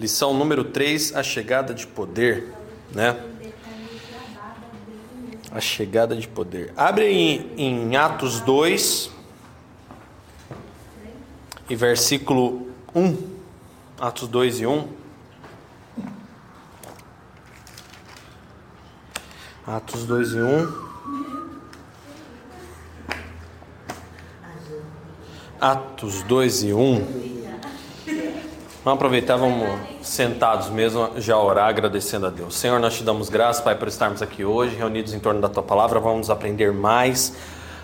Lição número 3, a chegada de poder, né? A chegada de poder. Abre em, em Atos 2 e versículo 1. Atos 2 e 1. Atos 2 e 1. Atos 2 e 1. Vamos aproveitar, vamos sentados mesmo, já orar agradecendo a Deus. Senhor, nós te damos graças, Pai, por estarmos aqui hoje, reunidos em torno da tua palavra. Vamos aprender mais.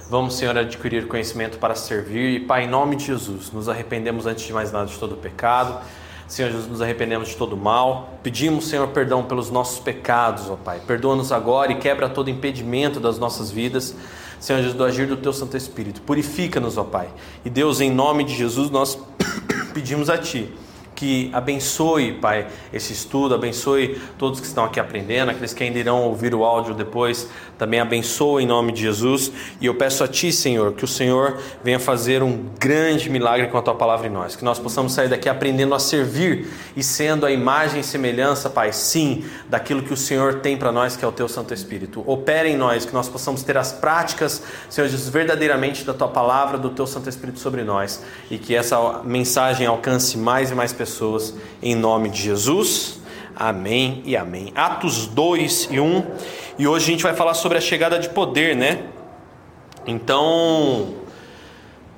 Vamos, Senhor, adquirir conhecimento para servir. E, Pai, em nome de Jesus, nos arrependemos antes de mais nada de todo pecado. Senhor Jesus, nos arrependemos de todo mal. Pedimos, Senhor, perdão pelos nossos pecados, ó Pai. Perdoa-nos agora e quebra todo impedimento das nossas vidas. Senhor Jesus, do agir do Teu Santo Espírito. Purifica-nos, ó Pai. E Deus, em nome de Jesus, nós pedimos a Ti que abençoe, Pai, esse estudo, abençoe todos que estão aqui aprendendo, aqueles que ainda irão ouvir o áudio depois, também abençoe em nome de Jesus. E eu peço a Ti, Senhor, que o Senhor venha fazer um grande milagre com a Tua palavra em nós, que nós possamos sair daqui aprendendo a servir e sendo a imagem e semelhança, Pai, sim, daquilo que o Senhor tem para nós, que é o Teu Santo Espírito. Opere em nós, que nós possamos ter as práticas, Senhor Jesus, verdadeiramente da Tua palavra, do Teu Santo Espírito sobre nós, e que essa mensagem alcance mais e mais pessoas, em nome de Jesus. Amém e amém. Atos 2 e 1. E hoje a gente vai falar sobre a chegada de poder, né? Então,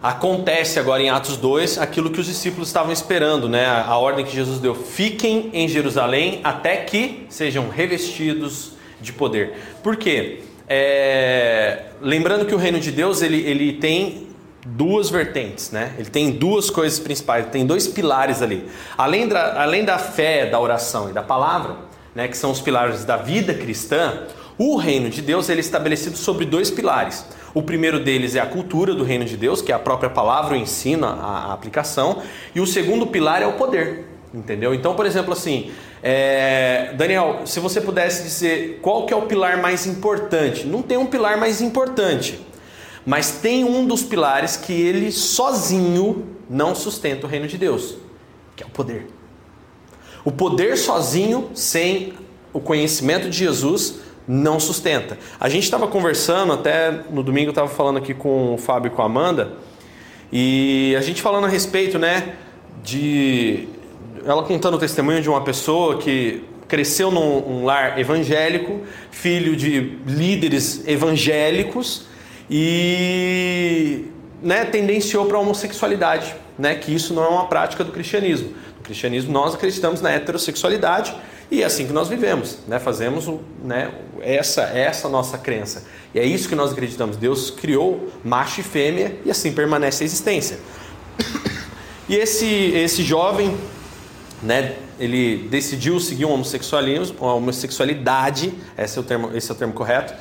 acontece agora em Atos 2 aquilo que os discípulos estavam esperando, né? A ordem que Jesus deu: fiquem em Jerusalém até que sejam revestidos de poder. Por quê? É... lembrando que o reino de Deus ele, ele tem duas vertentes, né? Ele tem duas coisas principais, tem dois pilares ali. Além da, além da fé, da oração e da palavra, né, que são os pilares da vida cristã, o reino de Deus ele é estabelecido sobre dois pilares. O primeiro deles é a cultura do reino de Deus, que é a própria palavra, o ensino, a, a aplicação. E o segundo pilar é o poder, entendeu? Então, por exemplo, assim, é, Daniel, se você pudesse dizer qual que é o pilar mais importante, não tem um pilar mais importante. Mas tem um dos pilares que ele sozinho não sustenta o reino de Deus, que é o poder. O poder sozinho, sem o conhecimento de Jesus, não sustenta. A gente estava conversando, até no domingo eu estava falando aqui com o Fábio e com a Amanda, e a gente falando a respeito, né, de ela contando o testemunho de uma pessoa que cresceu num um lar evangélico, filho de líderes evangélicos, e né, tendenciou para a homossexualidade, né, que isso não é uma prática do cristianismo. No cristianismo nós acreditamos na heterossexualidade e é assim que nós vivemos, né, fazemos né, essa essa nossa crença. E é isso que nós acreditamos. Deus criou macho e fêmea e assim permanece a existência. E esse esse jovem, né, ele decidiu seguir o homossexualismo, a homossexualidade, esse é o termo, esse é o termo correto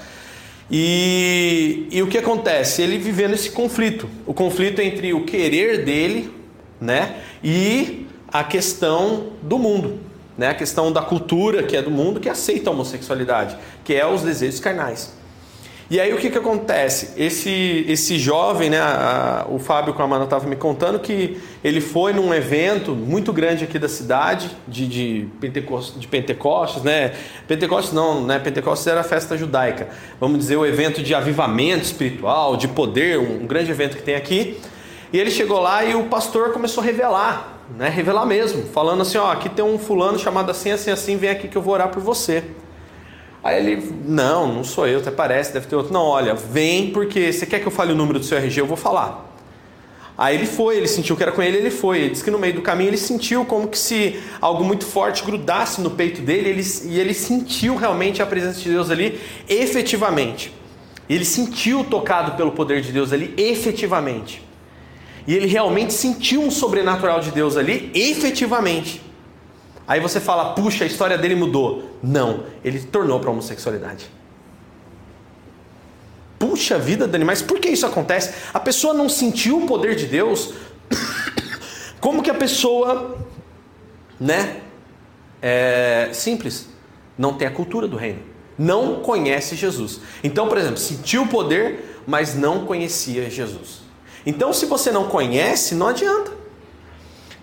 e, e o que acontece? Ele vivendo esse conflito, o conflito entre o querer dele, né, e a questão do mundo, né, a questão da cultura que é do mundo que aceita a homossexualidade, que é os desejos carnais. E aí o que, que acontece? Esse, esse jovem, né, a, o Fábio Amanda estava me contando que ele foi num evento muito grande aqui da cidade, de, de, Pentecostes, de Pentecostes, né? Pentecostes não, né? Pentecostes era a festa judaica. Vamos dizer, o evento de avivamento espiritual, de poder, um, um grande evento que tem aqui. E ele chegou lá e o pastor começou a revelar, né? Revelar mesmo, falando assim, ó, aqui tem um fulano chamado assim, assim, assim, vem aqui que eu vou orar por você. Aí ele, não, não sou eu, até parece, deve ter outro. Não, olha, vem porque você quer que eu fale o número do seu RG, eu vou falar. Aí ele foi, ele sentiu que era com ele, ele foi. Ele disse que no meio do caminho ele sentiu como que se algo muito forte grudasse no peito dele ele, e ele sentiu realmente a presença de Deus ali efetivamente. Ele sentiu tocado pelo poder de Deus ali efetivamente. E ele realmente sentiu um sobrenatural de Deus ali efetivamente. Aí você fala, puxa, a história dele mudou. Não, ele tornou para a homossexualidade. Puxa vida, Dani, mas por que isso acontece? A pessoa não sentiu o poder de Deus. Como que a pessoa, né? É simples, não tem a cultura do reino, não conhece Jesus. Então, por exemplo, sentiu o poder, mas não conhecia Jesus. Então, se você não conhece, não adianta.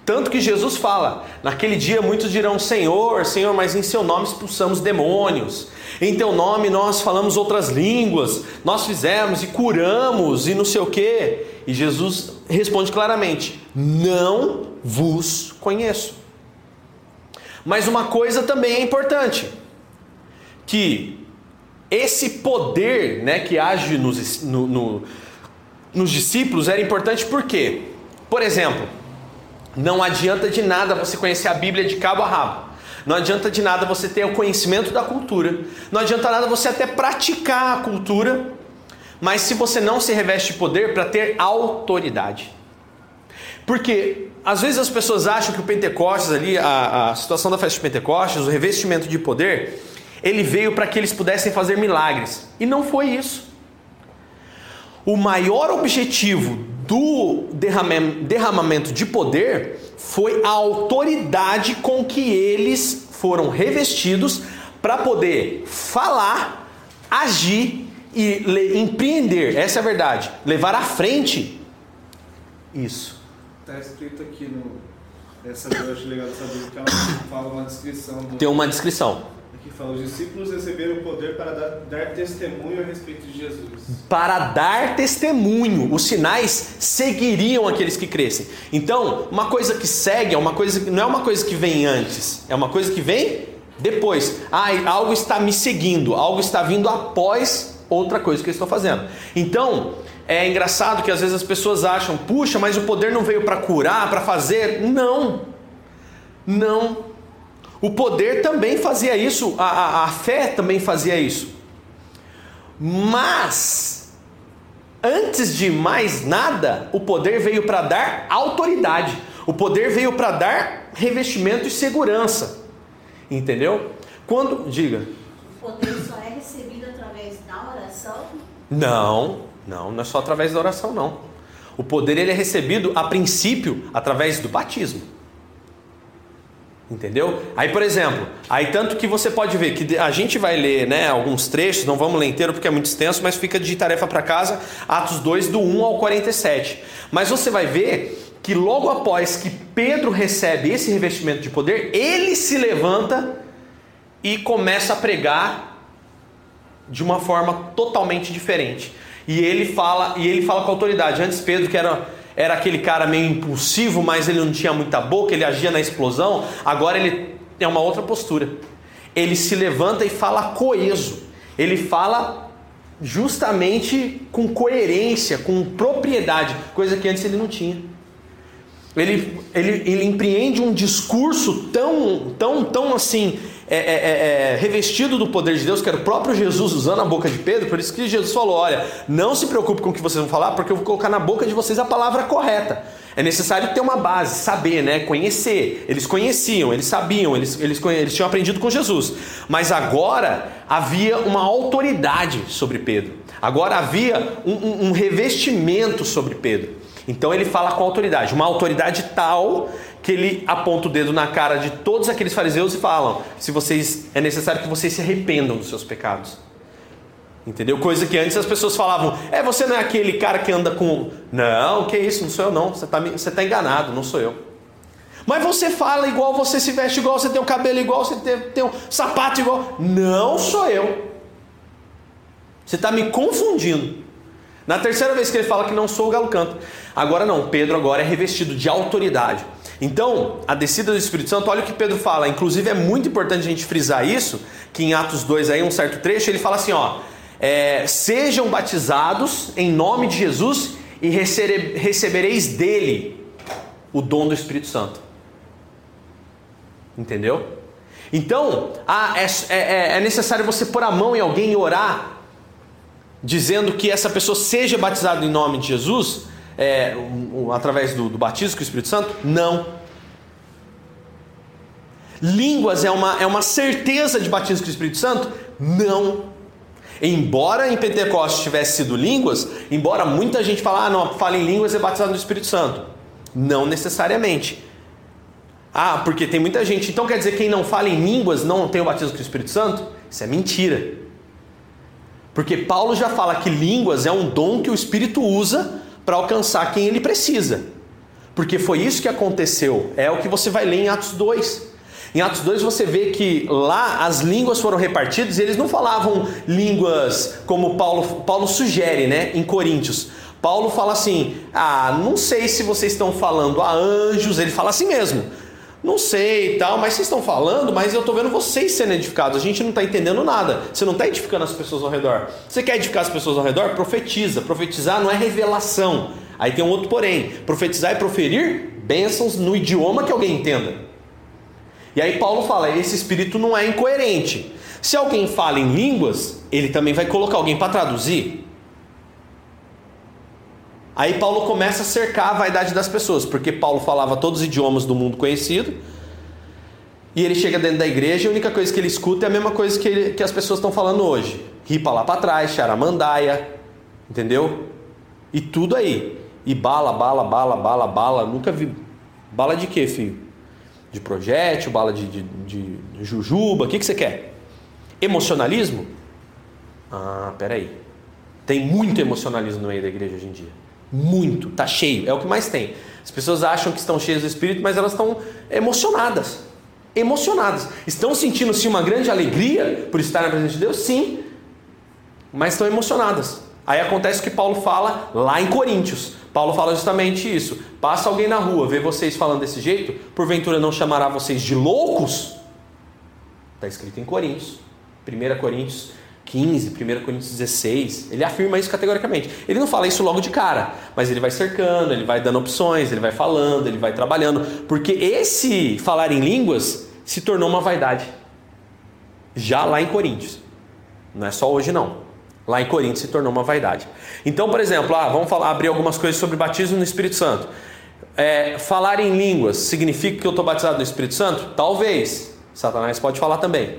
Tanto que Jesus fala: naquele dia muitos dirão, Senhor, Senhor, mas em seu nome expulsamos demônios, em teu nome nós falamos outras línguas, nós fizemos e curamos e não sei o que. E Jesus responde claramente: Não vos conheço. Mas uma coisa também é importante: que esse poder né, que age nos, no, no, nos discípulos era importante porque, por exemplo, não adianta de nada você conhecer a Bíblia de cabo a rabo. Não adianta de nada você ter o conhecimento da cultura. Não adianta nada você até praticar a cultura. Mas se você não se reveste de poder para ter autoridade. Porque às vezes as pessoas acham que o Pentecostes ali, a, a situação da festa de Pentecostes, o revestimento de poder, ele veio para que eles pudessem fazer milagres. E não foi isso. O maior objetivo do derramamento de poder foi a autoridade com que eles foram revestidos para poder falar, agir e empreender. Essa é a verdade. Levar à frente isso. Está escrito aqui no. Essa legal saber que ela fala uma descrição. Do... Tem uma descrição. Fala: os discípulos receberam o poder para dar, dar testemunho a respeito de Jesus. Para dar testemunho, os sinais seguiriam aqueles que crescem. Então, uma coisa que segue é uma coisa que não é uma coisa que vem antes, é uma coisa que vem depois. Ah, algo está me seguindo, algo está vindo após outra coisa que eu estou fazendo. Então, é engraçado que às vezes as pessoas acham, puxa, mas o poder não veio para curar, para fazer. Não, não. O poder também fazia isso, a, a, a fé também fazia isso. Mas, antes de mais nada, o poder veio para dar autoridade. O poder veio para dar revestimento e segurança. Entendeu? Quando. Diga. O poder só é recebido através da oração? Não. Não, não é só através da oração, não. O poder ele é recebido a princípio através do batismo. Entendeu? Aí, por exemplo, aí tanto que você pode ver que a gente vai ler, né, alguns trechos, não vamos ler inteiro porque é muito extenso, mas fica de tarefa para casa, Atos 2 do 1 ao 47. Mas você vai ver que logo após que Pedro recebe esse revestimento de poder, ele se levanta e começa a pregar de uma forma totalmente diferente. E ele fala, e ele fala com autoridade. Antes Pedro, que era, era aquele cara meio impulsivo, mas ele não tinha muita boca, ele agia na explosão, agora ele tem uma outra postura. Ele se levanta e fala coeso. Ele fala justamente com coerência, com propriedade, coisa que antes ele não tinha. Ele, ele, ele empreende um discurso tão, tão, tão assim, é, é, é, é, revestido do poder de Deus, que era o próprio Jesus usando a boca de Pedro, por isso que Jesus falou: Olha, não se preocupe com o que vocês vão falar, porque eu vou colocar na boca de vocês a palavra correta. É necessário ter uma base, saber, né? conhecer. Eles conheciam, eles sabiam, eles, eles, eles tinham aprendido com Jesus. Mas agora havia uma autoridade sobre Pedro. Agora havia um, um, um revestimento sobre Pedro. Então ele fala com autoridade, uma autoridade tal que ele aponta o dedo na cara de todos aqueles fariseus e falam: se vocês é necessário que vocês se arrependam dos seus pecados. Entendeu? Coisa que antes as pessoas falavam: é você não é aquele cara que anda com. Não, que isso, não sou eu não. Você está você tá enganado, não sou eu. Mas você fala igual, você se veste igual, você tem o cabelo igual, você tem, tem um sapato igual. Não sou eu. Você está me confundindo. Na terceira vez que ele fala que não sou o galo canto. Agora não, Pedro agora é revestido de autoridade. Então, a descida do Espírito Santo, olha o que Pedro fala. Inclusive é muito importante a gente frisar isso, que em Atos 2 aí, um certo trecho, ele fala assim, ó, é, sejam batizados em nome de Jesus e recebereis dele o dom do Espírito Santo. Entendeu? Então, ah, é, é, é necessário você pôr a mão em alguém e orar dizendo que essa pessoa seja batizada em nome de Jesus, é, um, um, através do, do batismo com o Espírito Santo? Não. Línguas é uma, é uma certeza de batismo com o Espírito Santo? Não. Embora em Pentecostes tivesse sido línguas, embora muita gente fale, ah, não, fala em línguas é batizado no Espírito Santo. Não necessariamente. Ah, porque tem muita gente. Então quer dizer que quem não fala em línguas não tem o batismo com o Espírito Santo? Isso é mentira. Porque Paulo já fala que línguas é um dom que o Espírito usa para alcançar quem ele precisa. Porque foi isso que aconteceu. É o que você vai ler em Atos 2. Em Atos 2 você vê que lá as línguas foram repartidas e eles não falavam línguas como Paulo, Paulo sugere, né, em Coríntios. Paulo fala assim: "Ah, não sei se vocês estão falando a anjos", ele fala assim mesmo. Não sei e tal, mas vocês estão falando, mas eu estou vendo vocês sendo edificados. A gente não está entendendo nada. Você não está edificando as pessoas ao redor. Você quer edificar as pessoas ao redor? Profetiza. Profetizar não é revelação. Aí tem um outro porém. Profetizar é proferir bênçãos no idioma que alguém entenda. E aí Paulo fala: esse espírito não é incoerente. Se alguém fala em línguas, ele também vai colocar alguém para traduzir. Aí Paulo começa a cercar a vaidade das pessoas, porque Paulo falava todos os idiomas do mundo conhecido. E ele chega dentro da igreja e a única coisa que ele escuta é a mesma coisa que, ele, que as pessoas estão falando hoje. Ripa lá para trás, charamandaia, entendeu? E tudo aí. E bala, bala, bala, bala, bala. Nunca vi. Bala de quê, filho? De projétil, bala de, de, de, jujuba, o que, que você quer? Emocionalismo? Ah, peraí. Tem muito emocionalismo no meio da igreja hoje em dia. Muito, tá cheio, é o que mais tem. As pessoas acham que estão cheias do Espírito, mas elas estão emocionadas. Emocionadas. Estão sentindo sim uma grande alegria por estar na presença de Deus? Sim. Mas estão emocionadas. Aí acontece o que Paulo fala lá em Coríntios. Paulo fala justamente isso. Passa alguém na rua, vê vocês falando desse jeito, porventura não chamará vocês de loucos? Está escrito em Coríntios. 1 Coríntios 15, 1 Coríntios 16, ele afirma isso categoricamente. Ele não fala isso logo de cara, mas ele vai cercando, ele vai dando opções, ele vai falando, ele vai trabalhando, porque esse falar em línguas se tornou uma vaidade. Já lá em Coríntios. Não é só hoje não. Lá em Coríntios se tornou uma vaidade. Então, por exemplo, ah, vamos falar, abrir algumas coisas sobre batismo no Espírito Santo. É, falar em línguas significa que eu estou batizado no Espírito Santo? Talvez. Satanás pode falar também.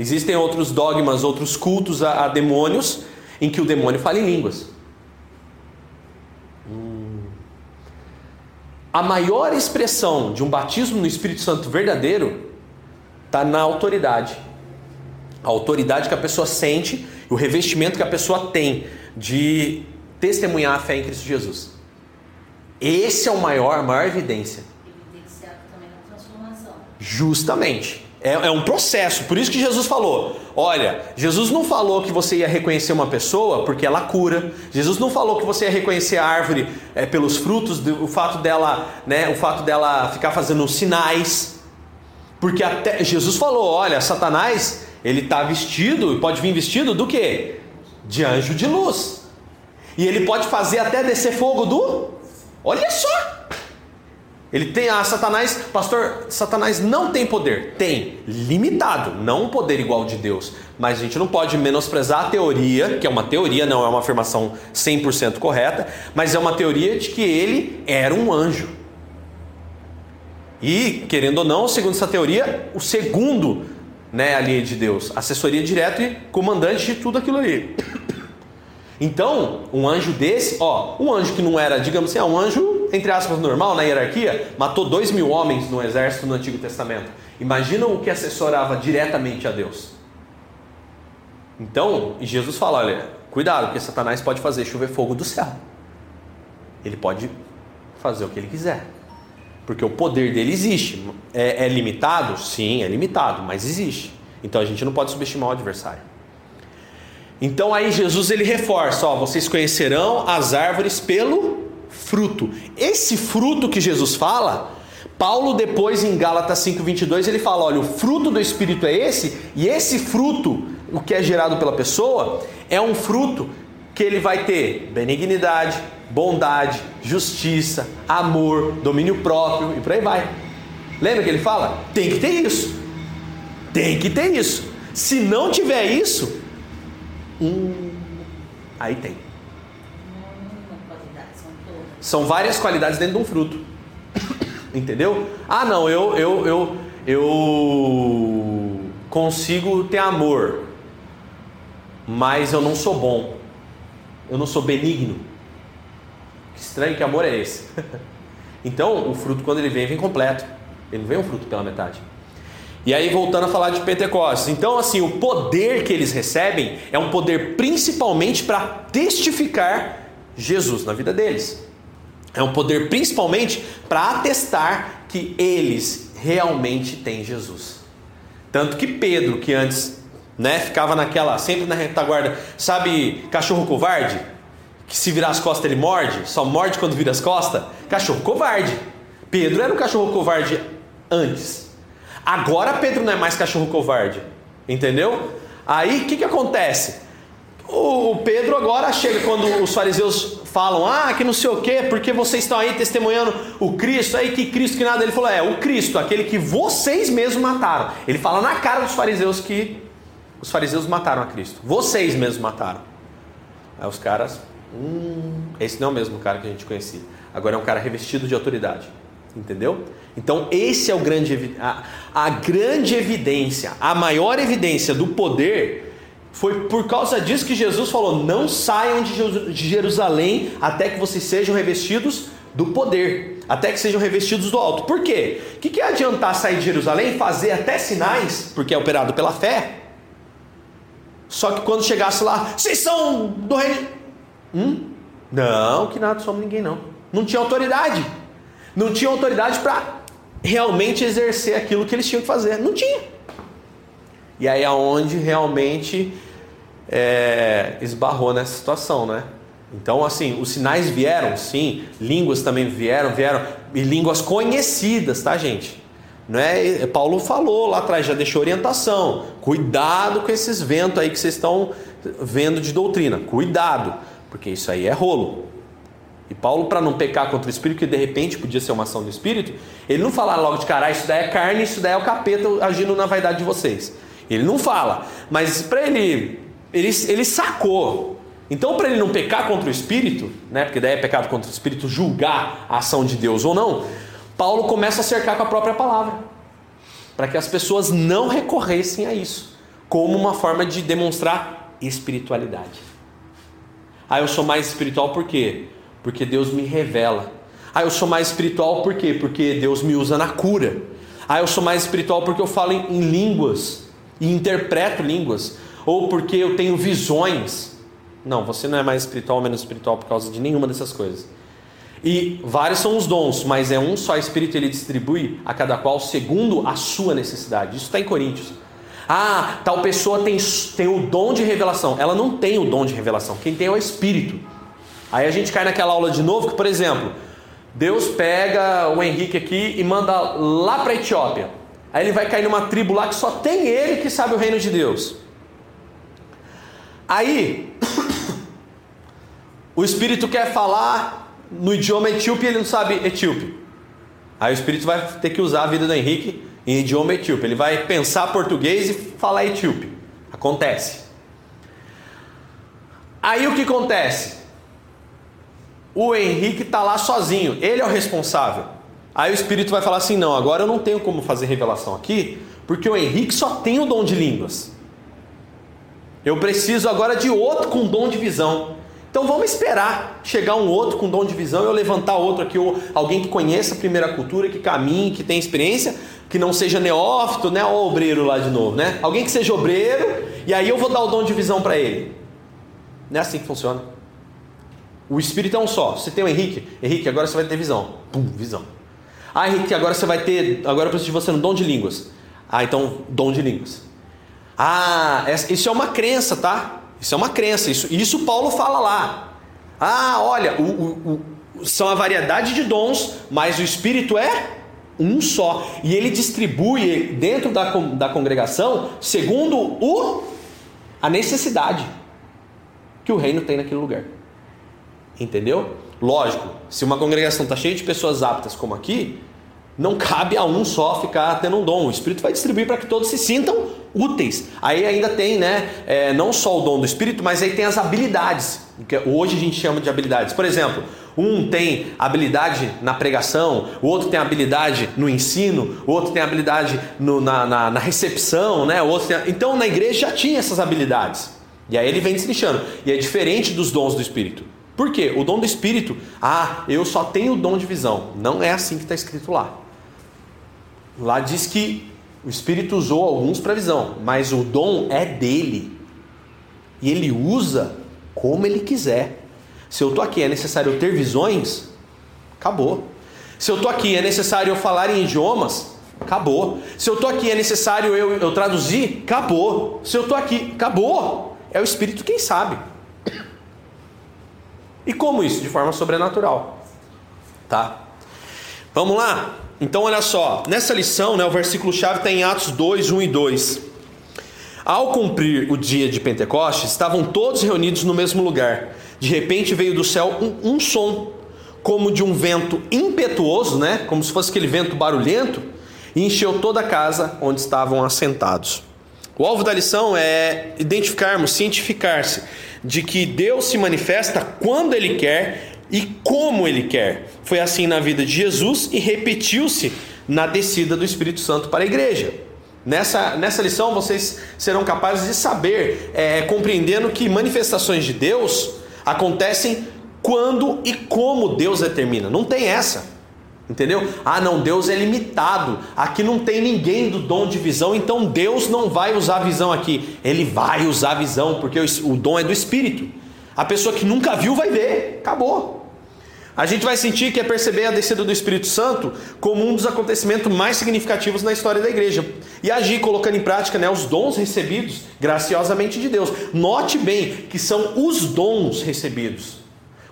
Existem outros dogmas, outros cultos a, a demônios, em que o demônio fala em línguas. Hum. A maior expressão de um batismo no Espírito Santo verdadeiro está na autoridade. A autoridade que a pessoa sente, o revestimento que a pessoa tem de testemunhar a fé em Cristo Jesus. Esse é o maior, a maior evidência. Evidenciado também na transformação. Justamente. É, é, um processo, por isso que Jesus falou: olha, Jesus não falou que você ia reconhecer uma pessoa porque ela cura. Jesus não falou que você ia reconhecer a árvore é, pelos frutos, o fato dela, né, o fato dela ficar fazendo sinais. Porque até Jesus falou: olha, Satanás ele está vestido e pode vir vestido do que? De anjo de luz. E ele pode fazer até descer fogo do. Olha só! Ele tem a ah, Satanás, pastor, Satanás não tem poder, tem limitado, não um poder igual de Deus, mas a gente não pode menosprezar a teoria, que é uma teoria, não é uma afirmação 100% correta, mas é uma teoria de que ele era um anjo. E, querendo ou não, segundo essa teoria, o segundo, né, ali de Deus, assessoria direta e comandante de tudo aquilo ali. Então, um anjo desse, ó, um anjo que não era, digamos assim, é um anjo, entre aspas, normal na hierarquia, matou dois mil homens no exército no Antigo Testamento. Imagina o que assessorava diretamente a Deus. Então, Jesus fala: olha, cuidado, porque Satanás pode fazer chover fogo do céu. Ele pode fazer o que ele quiser. Porque o poder dele existe. É, é limitado? Sim, é limitado, mas existe. Então a gente não pode subestimar o adversário. Então aí Jesus ele reforça, ó, vocês conhecerão as árvores pelo fruto. Esse fruto que Jesus fala, Paulo depois em Gálatas 5:22 ele fala, olha, o fruto do espírito é esse, e esse fruto, o que é gerado pela pessoa, é um fruto que ele vai ter benignidade, bondade, justiça, amor, domínio próprio e por aí vai. Lembra que ele fala? Tem que ter isso. Tem que ter isso. Se não tiver isso, Hum, aí tem. São várias qualidades dentro de um fruto. Entendeu? Ah, não, eu, eu, eu, eu consigo ter amor, mas eu não sou bom. Eu não sou benigno. Que estranho que amor é esse. então, o fruto, quando ele vem, vem completo. Ele não vem um fruto pela metade. E aí, voltando a falar de Pentecostes. Então, assim, o poder que eles recebem é um poder principalmente para testificar Jesus na vida deles. É um poder principalmente para atestar que eles realmente têm Jesus. Tanto que Pedro, que antes né, ficava naquela, sempre na retaguarda, sabe, cachorro covarde? Que se virar as costas ele morde, só morde quando vira as costas? Cachorro covarde. Pedro era um cachorro covarde antes. Agora Pedro não é mais cachorro covarde. Entendeu? Aí o que, que acontece? O Pedro agora chega quando os fariseus falam, ah, que não sei o quê, porque vocês estão aí testemunhando o Cristo, aí que Cristo que nada. Ele falou, é, o Cristo, aquele que vocês mesmos mataram. Ele fala na cara dos fariseus que os fariseus mataram a Cristo. Vocês mesmos mataram. Aí os caras, hum, esse não é o mesmo cara que a gente conhecia. Agora é um cara revestido de autoridade. Entendeu? Então, esse é o grande a, a grande evidência, a maior evidência do poder foi por causa disso que Jesus falou: não saiam de Jerusalém até que vocês sejam revestidos do poder, até que sejam revestidos do alto. Por quê? O que, que é adiantar sair de Jerusalém, fazer até sinais, porque é operado pela fé? Só que quando chegasse lá, vocês são do reino. Hum? Não, que nada somos ninguém, não. Não tinha autoridade. Não tinha autoridade para realmente exercer aquilo que eles tinham que fazer. Não tinha. E aí é onde realmente é, esbarrou nessa situação, né? Então, assim, os sinais vieram, sim, línguas também vieram, vieram, e línguas conhecidas, tá, gente? Não é, Paulo falou lá atrás, já deixou orientação. Cuidado com esses ventos aí que vocês estão vendo de doutrina. Cuidado, porque isso aí é rolo. E Paulo, para não pecar contra o Espírito, que de repente podia ser uma ação do Espírito, ele não fala logo de cara, isso daí é carne, isso daí é o capeta agindo na vaidade de vocês. Ele não fala, mas para ele, ele, ele sacou. Então, para ele não pecar contra o Espírito, né, porque daí é pecado contra o Espírito julgar a ação de Deus ou não, Paulo começa a cercar com a própria palavra, para que as pessoas não recorressem a isso, como uma forma de demonstrar espiritualidade. Ah, eu sou mais espiritual por quê? Porque Deus me revela. Ah, eu sou mais espiritual por quê? Porque Deus me usa na cura. Ah, eu sou mais espiritual porque eu falo em, em línguas e interpreto línguas, ou porque eu tenho visões. Não, você não é mais espiritual ou menos espiritual por causa de nenhuma dessas coisas. E vários são os dons, mas é um só Espírito, ele distribui a cada qual segundo a sua necessidade. Isso está em Coríntios. Ah, tal pessoa tem, tem o dom de revelação. Ela não tem o dom de revelação. Quem tem é o Espírito. Aí a gente cai naquela aula de novo que, por exemplo, Deus pega o Henrique aqui e manda lá para a Etiópia. Aí ele vai cair numa tribo lá que só tem ele que sabe o reino de Deus. Aí, o espírito quer falar no idioma etíope e ele não sabe etíope. Aí o espírito vai ter que usar a vida do Henrique em idioma etíope. Ele vai pensar português e falar etíope. Acontece. Aí o que acontece? O Henrique está lá sozinho, ele é o responsável. Aí o Espírito vai falar assim: não, agora eu não tenho como fazer revelação aqui, porque o Henrique só tem o dom de línguas. Eu preciso agora de outro com dom de visão. Então vamos esperar chegar um outro com dom de visão, eu levantar outro aqui, ou alguém que conheça a primeira cultura, que caminhe, que tenha experiência, que não seja neófito, né? Ou obreiro lá de novo, né? Alguém que seja obreiro, e aí eu vou dar o dom de visão para ele. Não é assim que funciona. O Espírito é um só. Você tem o Henrique, Henrique, agora você vai ter visão. Pum, visão. Ah, Henrique, agora você vai ter. Agora eu preciso de você no dom de línguas. Ah, então, dom de línguas. Ah, isso é uma crença, tá? Isso é uma crença. Isso, isso Paulo fala lá. Ah, olha, o, o, o, são a variedade de dons, mas o Espírito é um só. E ele distribui dentro da, da congregação segundo o, a necessidade que o reino tem naquele lugar. Entendeu? Lógico, se uma congregação está cheia de pessoas aptas como aqui, não cabe a um só ficar tendo um dom. O Espírito vai distribuir para que todos se sintam úteis. Aí ainda tem, né, é, não só o dom do Espírito, mas aí tem as habilidades. Que hoje a gente chama de habilidades. Por exemplo, um tem habilidade na pregação, o outro tem habilidade no ensino, o outro tem habilidade no, na, na, na, recepção, né? O outro tem... Então na igreja já tinha essas habilidades. E aí ele vem destrinchando. E é diferente dos dons do Espírito. Por quê? O dom do Espírito, ah, eu só tenho o dom de visão. Não é assim que está escrito lá. Lá diz que o Espírito usou alguns para visão, mas o dom é dele. E ele usa como ele quiser. Se eu estou aqui, é necessário ter visões, Acabou. Se eu estou aqui é necessário eu falar em idiomas, acabou. Se eu estou aqui é necessário eu, eu traduzir, acabou. Se eu estou aqui, acabou. É o Espírito quem sabe. E como isso? De forma sobrenatural. Tá? Vamos lá? Então olha só, nessa lição, né, o versículo chave está em Atos 2, 1 e 2. Ao cumprir o dia de Pentecostes, estavam todos reunidos no mesmo lugar. De repente veio do céu um, um som, como de um vento impetuoso, né? Como se fosse aquele vento barulhento, e encheu toda a casa onde estavam assentados. O alvo da lição é identificarmos, cientificar-se de que Deus se manifesta quando Ele quer e como Ele quer. Foi assim na vida de Jesus e repetiu-se na descida do Espírito Santo para a igreja. Nessa, nessa lição vocês serão capazes de saber, é, compreendendo que manifestações de Deus acontecem quando e como Deus determina. Não tem essa. Entendeu? Ah, não, Deus é limitado. Aqui não tem ninguém do dom de visão, então Deus não vai usar visão aqui. Ele vai usar visão, porque o dom é do Espírito. A pessoa que nunca viu vai ver. Acabou. A gente vai sentir que é perceber a descida do Espírito Santo como um dos acontecimentos mais significativos na história da igreja. E agir colocando em prática né, os dons recebidos graciosamente de Deus. Note bem que são os dons recebidos.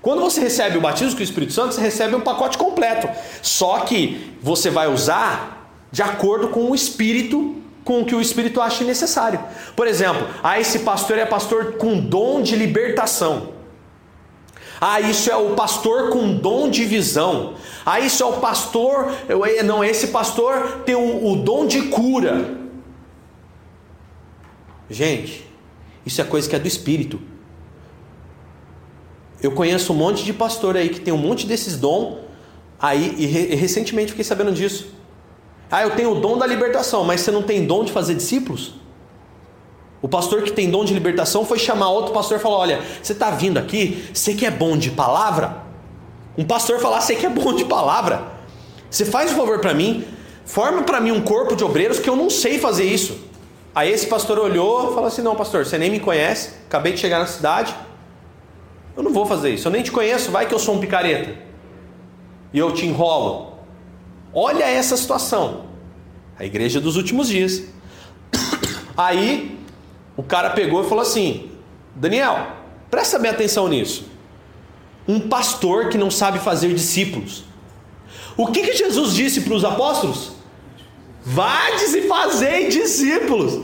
Quando você recebe o batismo com o Espírito Santo, você recebe um pacote completo. Só que você vai usar de acordo com o Espírito, com o que o Espírito acha necessário. Por exemplo, ah, esse pastor é pastor com dom de libertação. Ah, isso é o pastor com dom de visão. Ah, isso é o pastor. Não, esse pastor tem o, o dom de cura. Gente, isso é coisa que é do Espírito. Eu conheço um monte de pastor aí que tem um monte desses dons, aí, e, re, e recentemente fiquei sabendo disso. Ah, eu tenho o dom da libertação, mas você não tem dom de fazer discípulos? O pastor que tem dom de libertação foi chamar outro pastor e falar: Olha, você está vindo aqui, você que é bom de palavra? Um pastor falar: Você que é bom de palavra? Você faz um favor para mim, forma para mim um corpo de obreiros que eu não sei fazer isso. Aí esse pastor olhou e falou assim: Não, pastor, você nem me conhece, acabei de chegar na cidade, eu não vou fazer isso. Eu nem te conheço, vai que eu sou um picareta. E eu te enrolo. Olha essa situação. A igreja dos últimos dias. Aí o cara pegou e falou assim: Daniel, presta bem atenção nisso. Um pastor que não sabe fazer discípulos. O que, que Jesus disse para os apóstolos? Vades e fazei discípulos.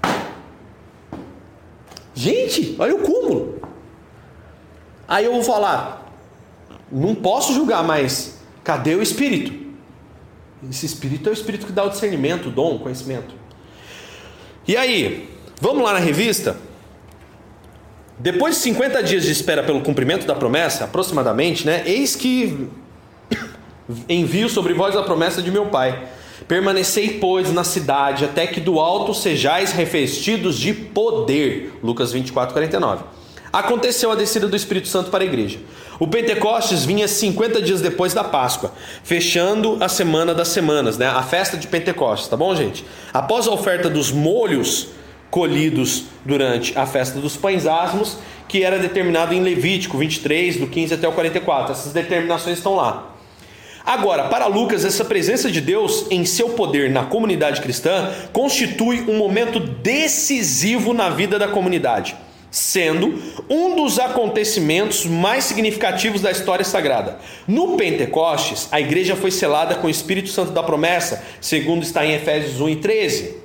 Gente, olha o cúmulo. Aí eu vou falar, não posso julgar, mas cadê o Espírito? Esse Espírito é o Espírito que dá o discernimento, o dom, o conhecimento. E aí, vamos lá na revista? Depois de 50 dias de espera pelo cumprimento da promessa, aproximadamente, né? Eis que envio sobre vós a promessa de meu Pai. Permanecei, pois, na cidade, até que do alto sejais revestidos de poder. Lucas 24, 49 aconteceu a descida do Espírito Santo para a igreja. O Pentecostes vinha 50 dias depois da Páscoa, fechando a semana das semanas, né? a festa de Pentecostes, tá bom, gente? Após a oferta dos molhos colhidos durante a festa dos pães asmos, que era determinado em Levítico 23, do 15 até o 44. Essas determinações estão lá. Agora, para Lucas, essa presença de Deus em seu poder na comunidade cristã constitui um momento decisivo na vida da comunidade sendo um dos acontecimentos mais significativos da história sagrada. No Pentecostes, a igreja foi selada com o Espírito Santo da promessa, segundo está em Efésios 1 e 13.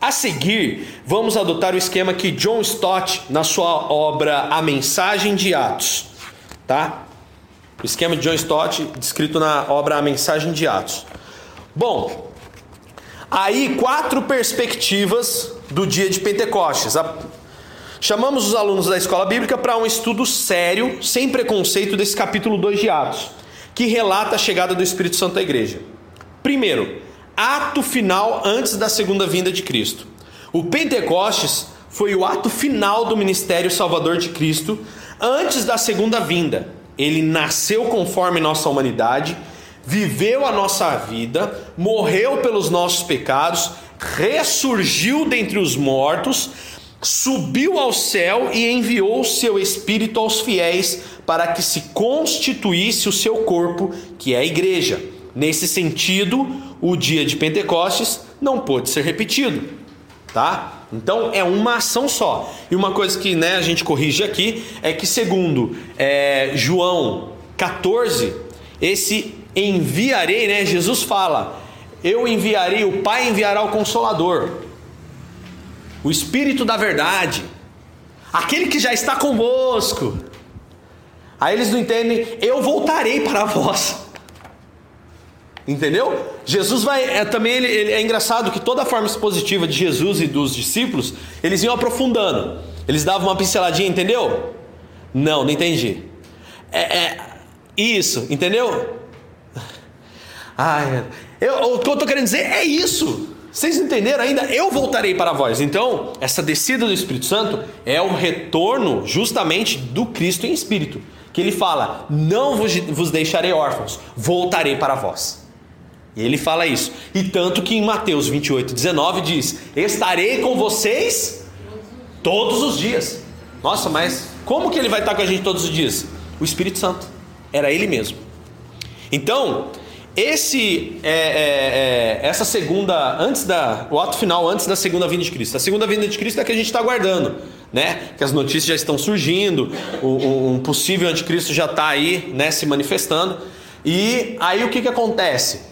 A seguir, vamos adotar o esquema que John Stott, na sua obra A Mensagem de Atos, tá? O esquema de John Stott, descrito na obra A Mensagem de Atos. Bom, aí quatro perspectivas do dia de Pentecostes. A Chamamos os alunos da escola bíblica para um estudo sério, sem preconceito, desse capítulo 2 de Atos, que relata a chegada do Espírito Santo à igreja. Primeiro, ato final antes da segunda vinda de Cristo. O Pentecostes foi o ato final do ministério salvador de Cristo antes da segunda vinda. Ele nasceu conforme nossa humanidade, viveu a nossa vida, morreu pelos nossos pecados, ressurgiu dentre os mortos subiu ao céu e enviou seu Espírito aos fiéis para que se constituísse o seu corpo, que é a igreja. Nesse sentido, o dia de Pentecostes não pôde ser repetido, tá? Então é uma ação só. E uma coisa que né, a gente corrige aqui é que, segundo é, João 14, esse enviarei, né? Jesus fala: Eu enviarei, o Pai enviará o Consolador, o Espírito da Verdade, aquele que já está convosco. Aí eles não entendem, eu voltarei para vós. Entendeu? Jesus vai. É, também ele, ele, é engraçado que toda a forma expositiva de Jesus e dos discípulos, eles iam aprofundando. Eles davam uma pinceladinha, entendeu? Não, não entendi. É, é isso, entendeu? Ai, eu, o que eu estou querendo dizer é isso. Vocês entenderam ainda? Eu voltarei para vós. Então, essa descida do Espírito Santo é o retorno justamente do Cristo em Espírito. Que ele fala: Não vos, deixarei órfãos, voltarei para vós. E ele fala isso. E tanto que em Mateus 28, 19 diz: Estarei com vocês todos os dias. Nossa, mas como que ele vai estar com a gente todos os dias? O Espírito Santo. Era ele mesmo. Então, esse é, é, é, essa segunda, antes da, o ato final antes da segunda vinda de Cristo. A segunda vinda de Cristo é que a gente está aguardando, né? Que as notícias já estão surgindo, um, um possível anticristo já está aí, né, se manifestando. E aí o que que acontece?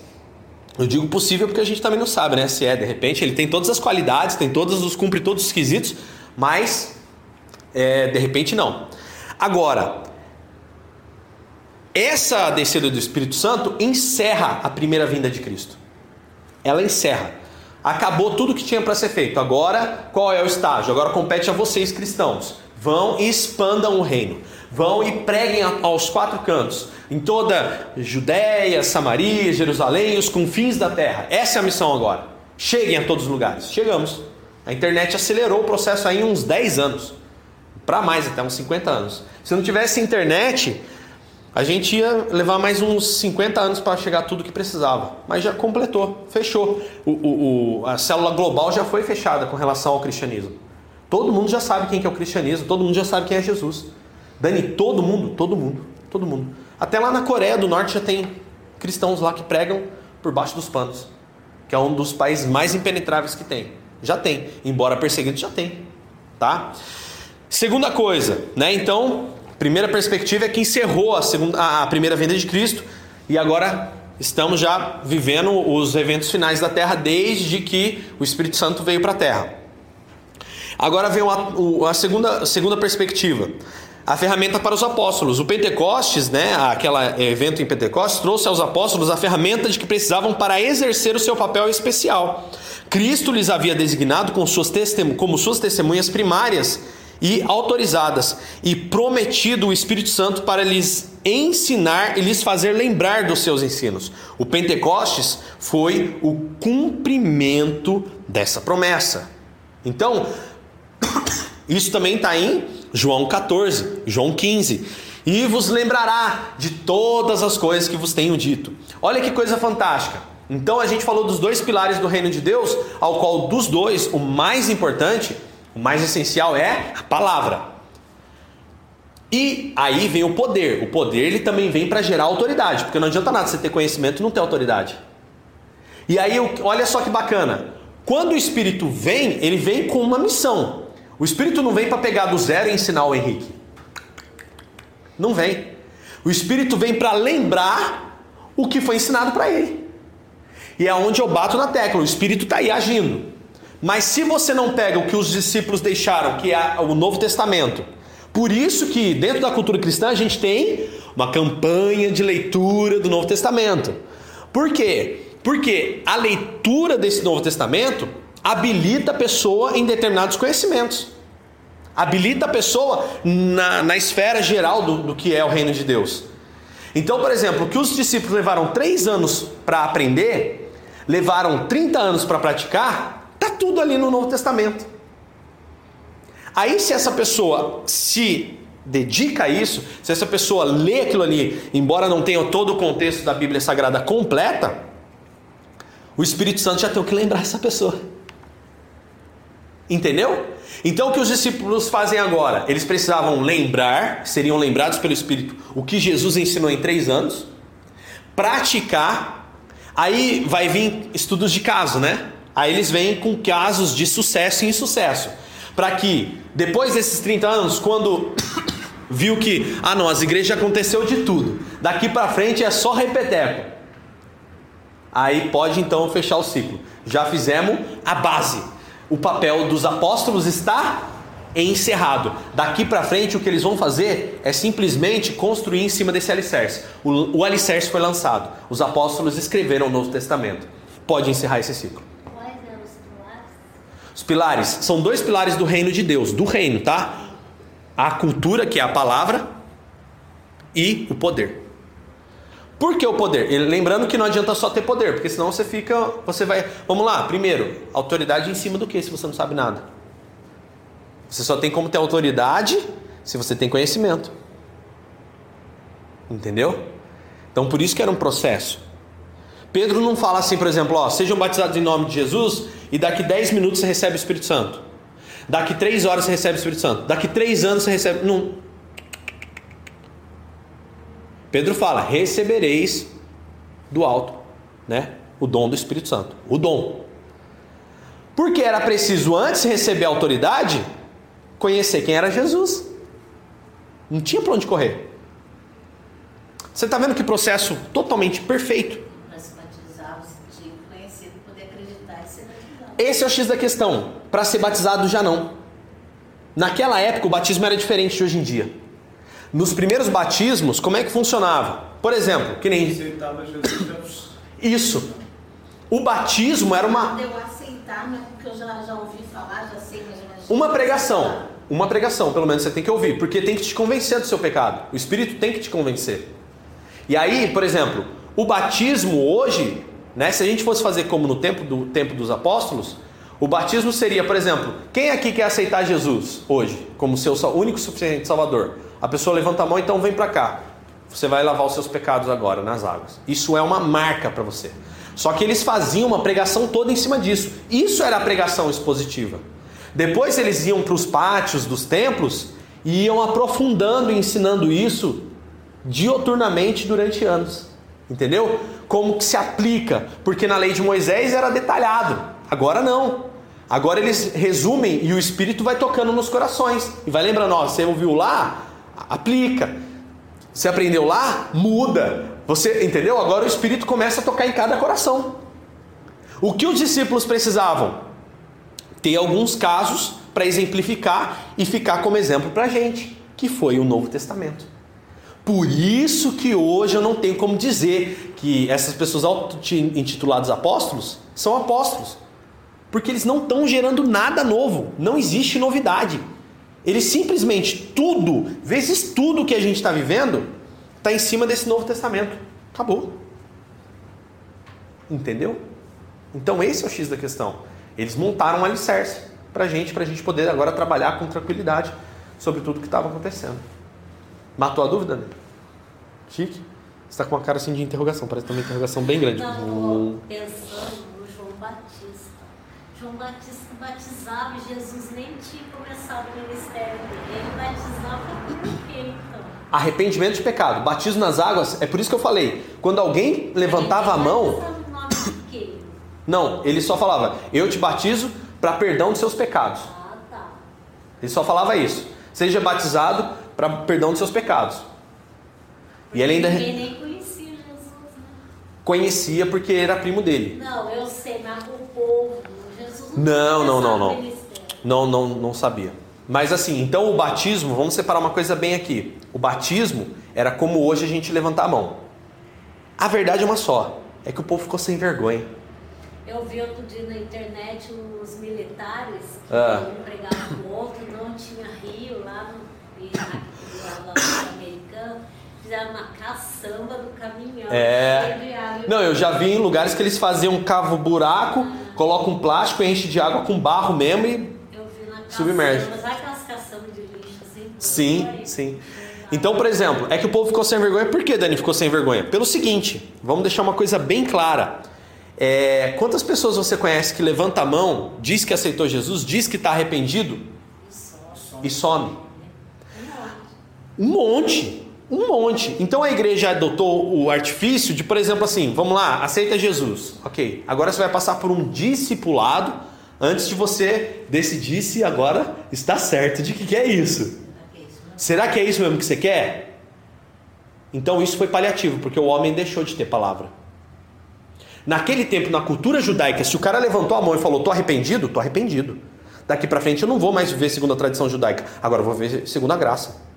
Eu digo possível porque a gente também não sabe, né? Se é, de repente, ele tem todas as qualidades, tem todos os cumpre todos os quesitos, mas é, de repente não. Agora, essa descida do Espírito Santo encerra a primeira vinda de Cristo. Ela encerra. Acabou tudo que tinha para ser feito. Agora, qual é o estágio? Agora compete a vocês cristãos. Vão e expandam o reino. Vão e preguem aos quatro cantos em toda Judéia, Samaria, Jerusalém, os confins da terra. Essa é a missão agora. Cheguem a todos os lugares. Chegamos. A internet acelerou o processo aí em uns 10 anos. Para mais, até uns 50 anos. Se não tivesse internet, a gente ia levar mais uns 50 anos para chegar tudo que precisava. Mas já completou, fechou. O, o, o, a célula global já foi fechada com relação ao cristianismo. Todo mundo já sabe quem que é o cristianismo, todo mundo já sabe quem é Jesus. Dani, todo mundo, todo mundo, todo mundo. Até lá na Coreia do Norte já tem cristãos lá que pregam por baixo dos panos, que é um dos países mais impenetráveis que tem. Já tem, embora perseguido já tem, tá? Segunda coisa, né? Então, primeira perspectiva é que encerrou a segunda a primeira vinda de Cristo e agora estamos já vivendo os eventos finais da terra desde que o Espírito Santo veio para a terra. Agora vem a, segunda, a segunda perspectiva a ferramenta para os apóstolos. O Pentecostes, né, aquele evento em Pentecostes, trouxe aos apóstolos a ferramenta de que precisavam para exercer o seu papel especial. Cristo lhes havia designado como suas testemunhas primárias e autorizadas, e prometido o Espírito Santo para lhes ensinar e lhes fazer lembrar dos seus ensinos. O Pentecostes foi o cumprimento dessa promessa. Então, isso também está em João 14, João 15. E vos lembrará de todas as coisas que vos tenho dito. Olha que coisa fantástica. Então a gente falou dos dois pilares do reino de Deus, ao qual dos dois o mais importante, o mais essencial é a palavra. E aí vem o poder. O poder ele também vem para gerar autoridade, porque não adianta nada você ter conhecimento e não ter autoridade. E aí olha só que bacana. Quando o Espírito vem, ele vem com uma missão. O Espírito não vem para pegar do zero e ensinar o Henrique. Não vem. O Espírito vem para lembrar o que foi ensinado para ele. E é onde eu bato na tecla. O Espírito está aí agindo. Mas se você não pega o que os discípulos deixaram, que é o Novo Testamento, por isso que dentro da cultura cristã a gente tem uma campanha de leitura do Novo Testamento. Por quê? Porque a leitura desse Novo Testamento habilita a pessoa em determinados conhecimentos. Habilita a pessoa na, na esfera geral do, do que é o reino de Deus. Então, por exemplo, o que os discípulos levaram três anos para aprender, levaram 30 anos para praticar, tudo ali no Novo Testamento. Aí, se essa pessoa se dedica a isso, se essa pessoa lê aquilo ali, embora não tenha todo o contexto da Bíblia Sagrada completa, o Espírito Santo já tem que lembrar essa pessoa. Entendeu? Então o que os discípulos fazem agora? Eles precisavam lembrar, seriam lembrados pelo Espírito, o que Jesus ensinou em três anos, praticar, aí vai vir estudos de caso, né? Aí eles vêm com casos de sucesso e insucesso. Para que, depois desses 30 anos, quando viu que, ah não, as igrejas aconteceu de tudo, daqui para frente é só repeteco. Aí pode então fechar o ciclo. Já fizemos a base. O papel dos apóstolos está encerrado. Daqui para frente o que eles vão fazer é simplesmente construir em cima desse alicerce. O, o alicerce foi lançado. Os apóstolos escreveram o Novo Testamento. Pode encerrar esse ciclo. Quais eram os pilares? Os pilares são dois pilares do reino de Deus, do reino, tá? A cultura, que é a palavra, e o poder. Por que o poder? Lembrando que não adianta só ter poder, porque senão você fica, você vai, vamos lá, primeiro, autoridade em cima do que se você não sabe nada? Você só tem como ter autoridade se você tem conhecimento. Entendeu? Então por isso que era um processo. Pedro não fala assim, por exemplo, ó, sejam batizados em nome de Jesus e daqui 10 minutos você recebe o Espírito Santo. Daqui 3 horas você recebe o Espírito Santo. Daqui 3 anos você recebe. Não, Pedro fala: recebereis do alto, né? O dom do Espírito Santo, o dom. Porque era preciso antes receber a autoridade, conhecer quem era Jesus. Não tinha para onde correr. Você está vendo que processo totalmente perfeito. Para se batizar, você tinha que conhecer para poder acreditar e ser batizado. Esse é o X da questão. Para ser batizado já não. Naquela época o batismo era diferente de hoje em dia. Nos primeiros batismos, como é que funcionava? Por exemplo, que nem isso. O batismo era uma Quando eu aceitar, não é porque eu já, já ouvi falar, já sei mais ou menos. Uma pregação. Uma pregação, pelo menos você tem que ouvir, porque tem que te convencer do seu pecado. O Espírito tem que te convencer. E aí, por exemplo, o batismo hoje, né, se a gente fosse fazer como no tempo, do, tempo dos apóstolos, o batismo seria, por exemplo, quem aqui quer aceitar Jesus hoje como seu único suficiente Salvador? A pessoa levanta a mão, então vem para cá. Você vai lavar os seus pecados agora nas águas. Isso é uma marca para você. Só que eles faziam uma pregação toda em cima disso. Isso era a pregação expositiva. Depois eles iam para os pátios dos templos e iam aprofundando e ensinando isso dioturnamente durante anos. Entendeu? Como que se aplica? Porque na lei de Moisés era detalhado. Agora não. Agora eles resumem e o Espírito vai tocando nos corações. E vai lembrando, ó, você ouviu lá? Aplica. Você aprendeu lá? Muda. Você entendeu? Agora o Espírito começa a tocar em cada coração. O que os discípulos precisavam? Ter alguns casos para exemplificar e ficar como exemplo para a gente, que foi o Novo Testamento. Por isso que hoje eu não tenho como dizer que essas pessoas auto-intituladas apóstolos são apóstolos. Porque eles não estão gerando nada novo, não existe novidade. Eles simplesmente tudo, vezes tudo que a gente está vivendo, está em cima desse Novo Testamento. Acabou. Entendeu? Então esse é o X da questão. Eles montaram um alicerce para a gente, para a gente poder agora trabalhar com tranquilidade sobre tudo que estava acontecendo. Matou a dúvida, né? Chique? Você está com uma cara assim de interrogação, parece que tem uma interrogação bem grande. Não, pensando no João Batista. João Batista batizava e Jesus nem tinha começado o ministério dele. Ele batizava por quê, então? Arrependimento de pecado, batismo nas águas, é por isso que eu falei. Quando alguém levantava a mão, de não, ele só falava: Eu te batizo para perdão dos seus pecados. Ah, tá. Ele só falava isso. Seja batizado para perdão dos seus pecados. E ele ainda Ninguém nem conhecia Jesus, né? conhecia porque era primo dele. Não, eu sei, mas o povo, Jesus Não, não, não, não. Não, não, não sabia. Mas assim, então o batismo, vamos separar uma coisa bem aqui. O batismo era como hoje a gente levantar a mão. A verdade é uma só, é que o povo ficou sem vergonha. Eu vi outro dia na internet os militares que Ah. um pregava o outro, não tinha rio lá no e lá no americano, fizeram uma caçamba do caminhão. É. Não, eu já vi em lugares que eles faziam um cavo buraco, colocam um plástico, enche de água com barro mesmo e Eu vi na caçamba, Submerge. aquelas caçambas de lixo assim? Sim, Aí, sim. Então, por exemplo, é que o povo ficou sem vergonha. Por que Dani ficou sem vergonha? Pelo seguinte, vamos deixar uma coisa bem clara. É, quantas pessoas você conhece que levanta a mão, diz que aceitou Jesus, diz que está arrependido e some? Um monte, um monte. Então a igreja adotou o artifício de, por exemplo, assim, vamos lá, aceita Jesus, ok. Agora você vai passar por um discipulado antes de você decidir se agora está certo de que, que é isso. Será que é isso mesmo que você quer? Então isso foi paliativo, porque o homem deixou de ter palavra. Naquele tempo, na cultura judaica, se o cara levantou a mão e falou: "Tô arrependido", tô arrependido. Daqui para frente eu não vou mais viver segundo a tradição judaica, agora eu vou viver segundo a graça.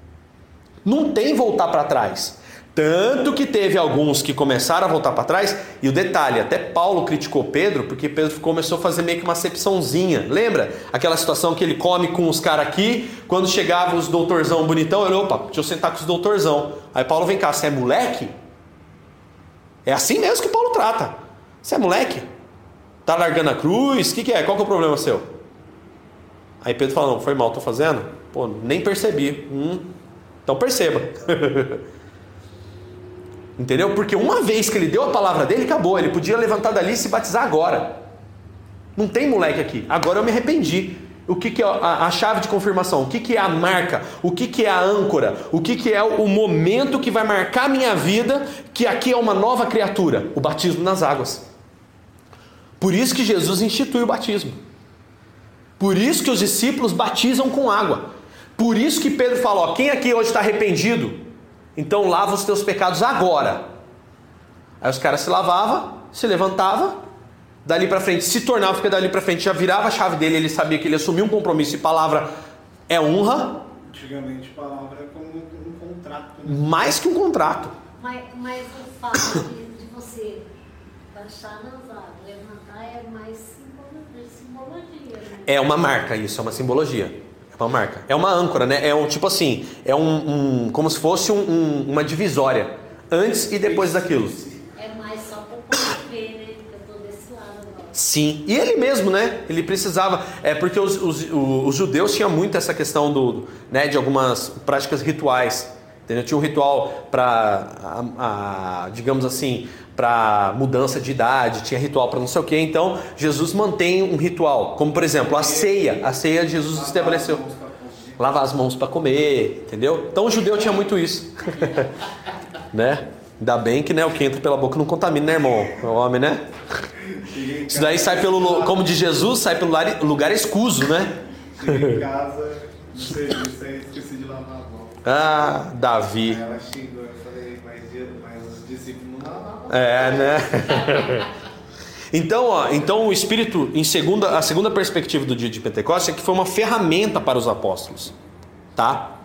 Não tem voltar para trás. Tanto que teve alguns que começaram a voltar para trás, e o detalhe, até Paulo criticou Pedro, porque Pedro começou a fazer meio que uma acepçãozinha. Lembra? Aquela situação que ele come com os caras aqui, quando chegava os doutorzão bonitão, ele, opa, deixa eu sentar com os doutorzão. Aí Paulo vem cá, você é moleque? É assim mesmo que Paulo trata. Você é moleque? Tá largando a cruz? O que, que é? Qual que é o problema seu? Aí Pedro fala, não, foi mal, tô fazendo? Pô, nem percebi. Hum, então perceba. Entendeu? Porque uma vez que ele deu a palavra dele, acabou. Ele podia levantar dali e se batizar agora. Não tem moleque aqui. Agora eu me arrependi. O que, que é a, a chave de confirmação? O que, que é a marca? O que, que é a âncora? O que, que é o momento que vai marcar minha vida que aqui é uma nova criatura? O batismo nas águas. Por isso que Jesus institui o batismo. Por isso que os discípulos batizam com água. Por isso que Pedro fala: ó, quem aqui hoje está arrependido? Então lava os teus pecados agora. Aí os caras se lavavam, se levantava, dali para frente se tornava, porque dali para frente já virava a chave dele, ele sabia que ele assumia um compromisso e palavra é honra. Antigamente, palavra é como um contrato. Né? Mais que um contrato. Mas, mas o fato de, de você baixar nas águas, levantar é mais simbologia. Né? É uma marca, isso, é uma simbologia. É uma marca. É uma âncora, né? É um tipo assim, é um, um como se fosse um, um, uma divisória antes e depois daquilo. É mais só para poder ver, né? Eu tô desse lado agora. Sim, e ele mesmo, né? Ele precisava, é porque os, os, os judeus tinham muito essa questão do, né, de algumas práticas rituais. Entendeu? Tinha um ritual para, digamos assim, para mudança de idade, tinha ritual para não sei o que. Então, Jesus mantém um ritual, como por exemplo, a ceia. A ceia Jesus estabeleceu. Lavar as mãos para comer, entendeu? Então o judeu tinha muito isso. né? Ainda bem que né, o que entra pela boca não contamina, né, irmão? O homem, né? Isso daí sai pelo, como de Jesus, sai pelo lugar escuso, né? Cheguei em casa, no serviço, aí esqueci de lavar a mão. Ah, Davi. Aí ela xingou, eu falei, mas, mas os discípulos não lavavam. É, né? Então, ó, então o Espírito, em segunda, a segunda perspectiva do dia de Pentecostes é que foi uma ferramenta para os apóstolos, tá?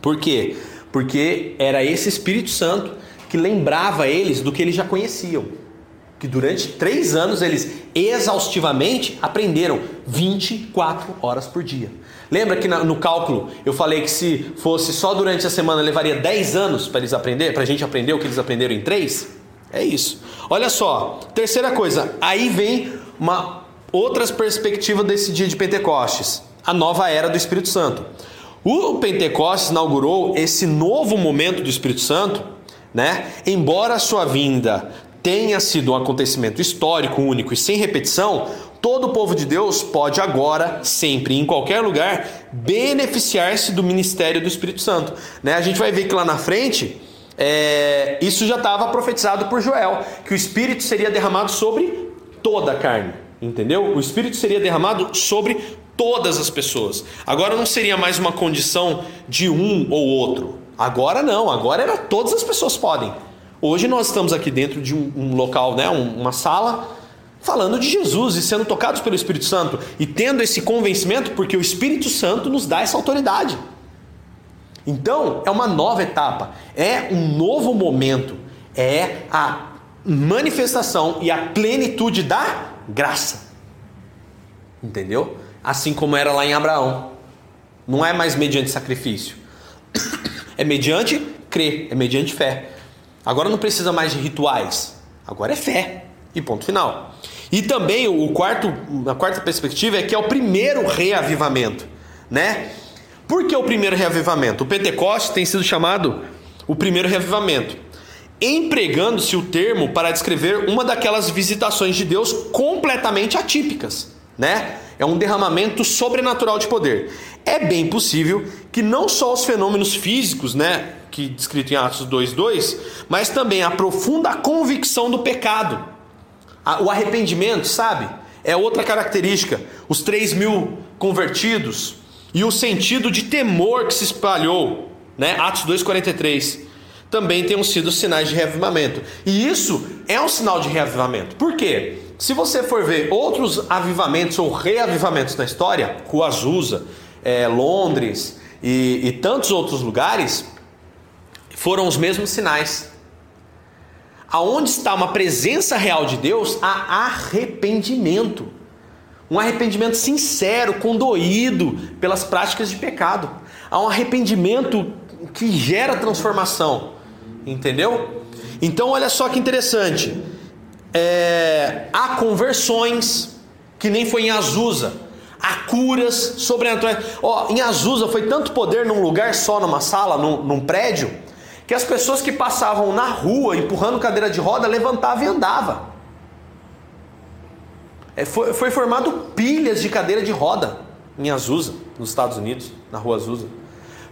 Por quê? Porque era esse Espírito Santo que lembrava eles do que eles já conheciam. Que durante três anos eles exaustivamente aprenderam 24 horas por dia. Lembra que no cálculo eu falei que se fosse só durante a semana levaria 10 anos para eles aprender, para a gente aprender o que eles aprenderam em três? É isso. Olha só, terceira coisa, aí vem uma outra perspectiva desse dia de Pentecostes, a nova era do Espírito Santo. O Pentecostes inaugurou esse novo momento do Espírito Santo, né? Embora a sua vinda tenha sido um acontecimento histórico, único e sem repetição, todo o povo de Deus pode agora, sempre, em qualquer lugar, beneficiar-se do ministério do Espírito Santo. Né? A gente vai ver que lá na frente é, isso já estava profetizado por Joel, que o Espírito seria derramado sobre toda a carne, entendeu? O Espírito seria derramado sobre todas as pessoas. Agora não seria mais uma condição de um ou outro. Agora não, agora era todas as pessoas podem. Hoje nós estamos aqui dentro de um, um local, né, uma sala, falando de Jesus e sendo tocados pelo Espírito Santo e tendo esse convencimento, porque o Espírito Santo nos dá essa autoridade. Então, é uma nova etapa, é um novo momento, é a manifestação e a plenitude da graça. Entendeu? Assim como era lá em Abraão. Não é mais mediante sacrifício. É mediante crer, é mediante fé. Agora não precisa mais de rituais. Agora é fé. E ponto final. E também o quarto, a quarta perspectiva é que é o primeiro reavivamento, né? Por que o primeiro reavivamento? O Pentecostes tem sido chamado o primeiro reavivamento. empregando-se o termo para descrever uma daquelas visitações de Deus completamente atípicas, né? É um derramamento sobrenatural de poder. É bem possível que não só os fenômenos físicos, né, que descrito em Atos 2:2, mas também a profunda convicção do pecado, o arrependimento, sabe? É outra característica. Os 3 mil convertidos e o sentido de temor que se espalhou, né? Atos 2:43 também tenham sido sinais de reavivamento. E isso é um sinal de reavivamento. Por quê? Se você for ver outros avivamentos ou reavivamentos na história, Rua Azusa, é, Londres e, e tantos outros lugares, foram os mesmos sinais. Aonde está uma presença real de Deus, há arrependimento. Um arrependimento sincero, condoído pelas práticas de pecado. Há um arrependimento que gera transformação. Entendeu? Então, olha só que interessante é, há conversões, que nem foi em Azusa, há curas sobrenaturais. Ó, em Azusa foi tanto poder num lugar só, numa sala, num, num prédio, que as pessoas que passavam na rua empurrando cadeira de roda levantavam e andavam. É, foi, foi formado pilhas de cadeira de roda em Azusa, nos Estados Unidos, na rua Azusa.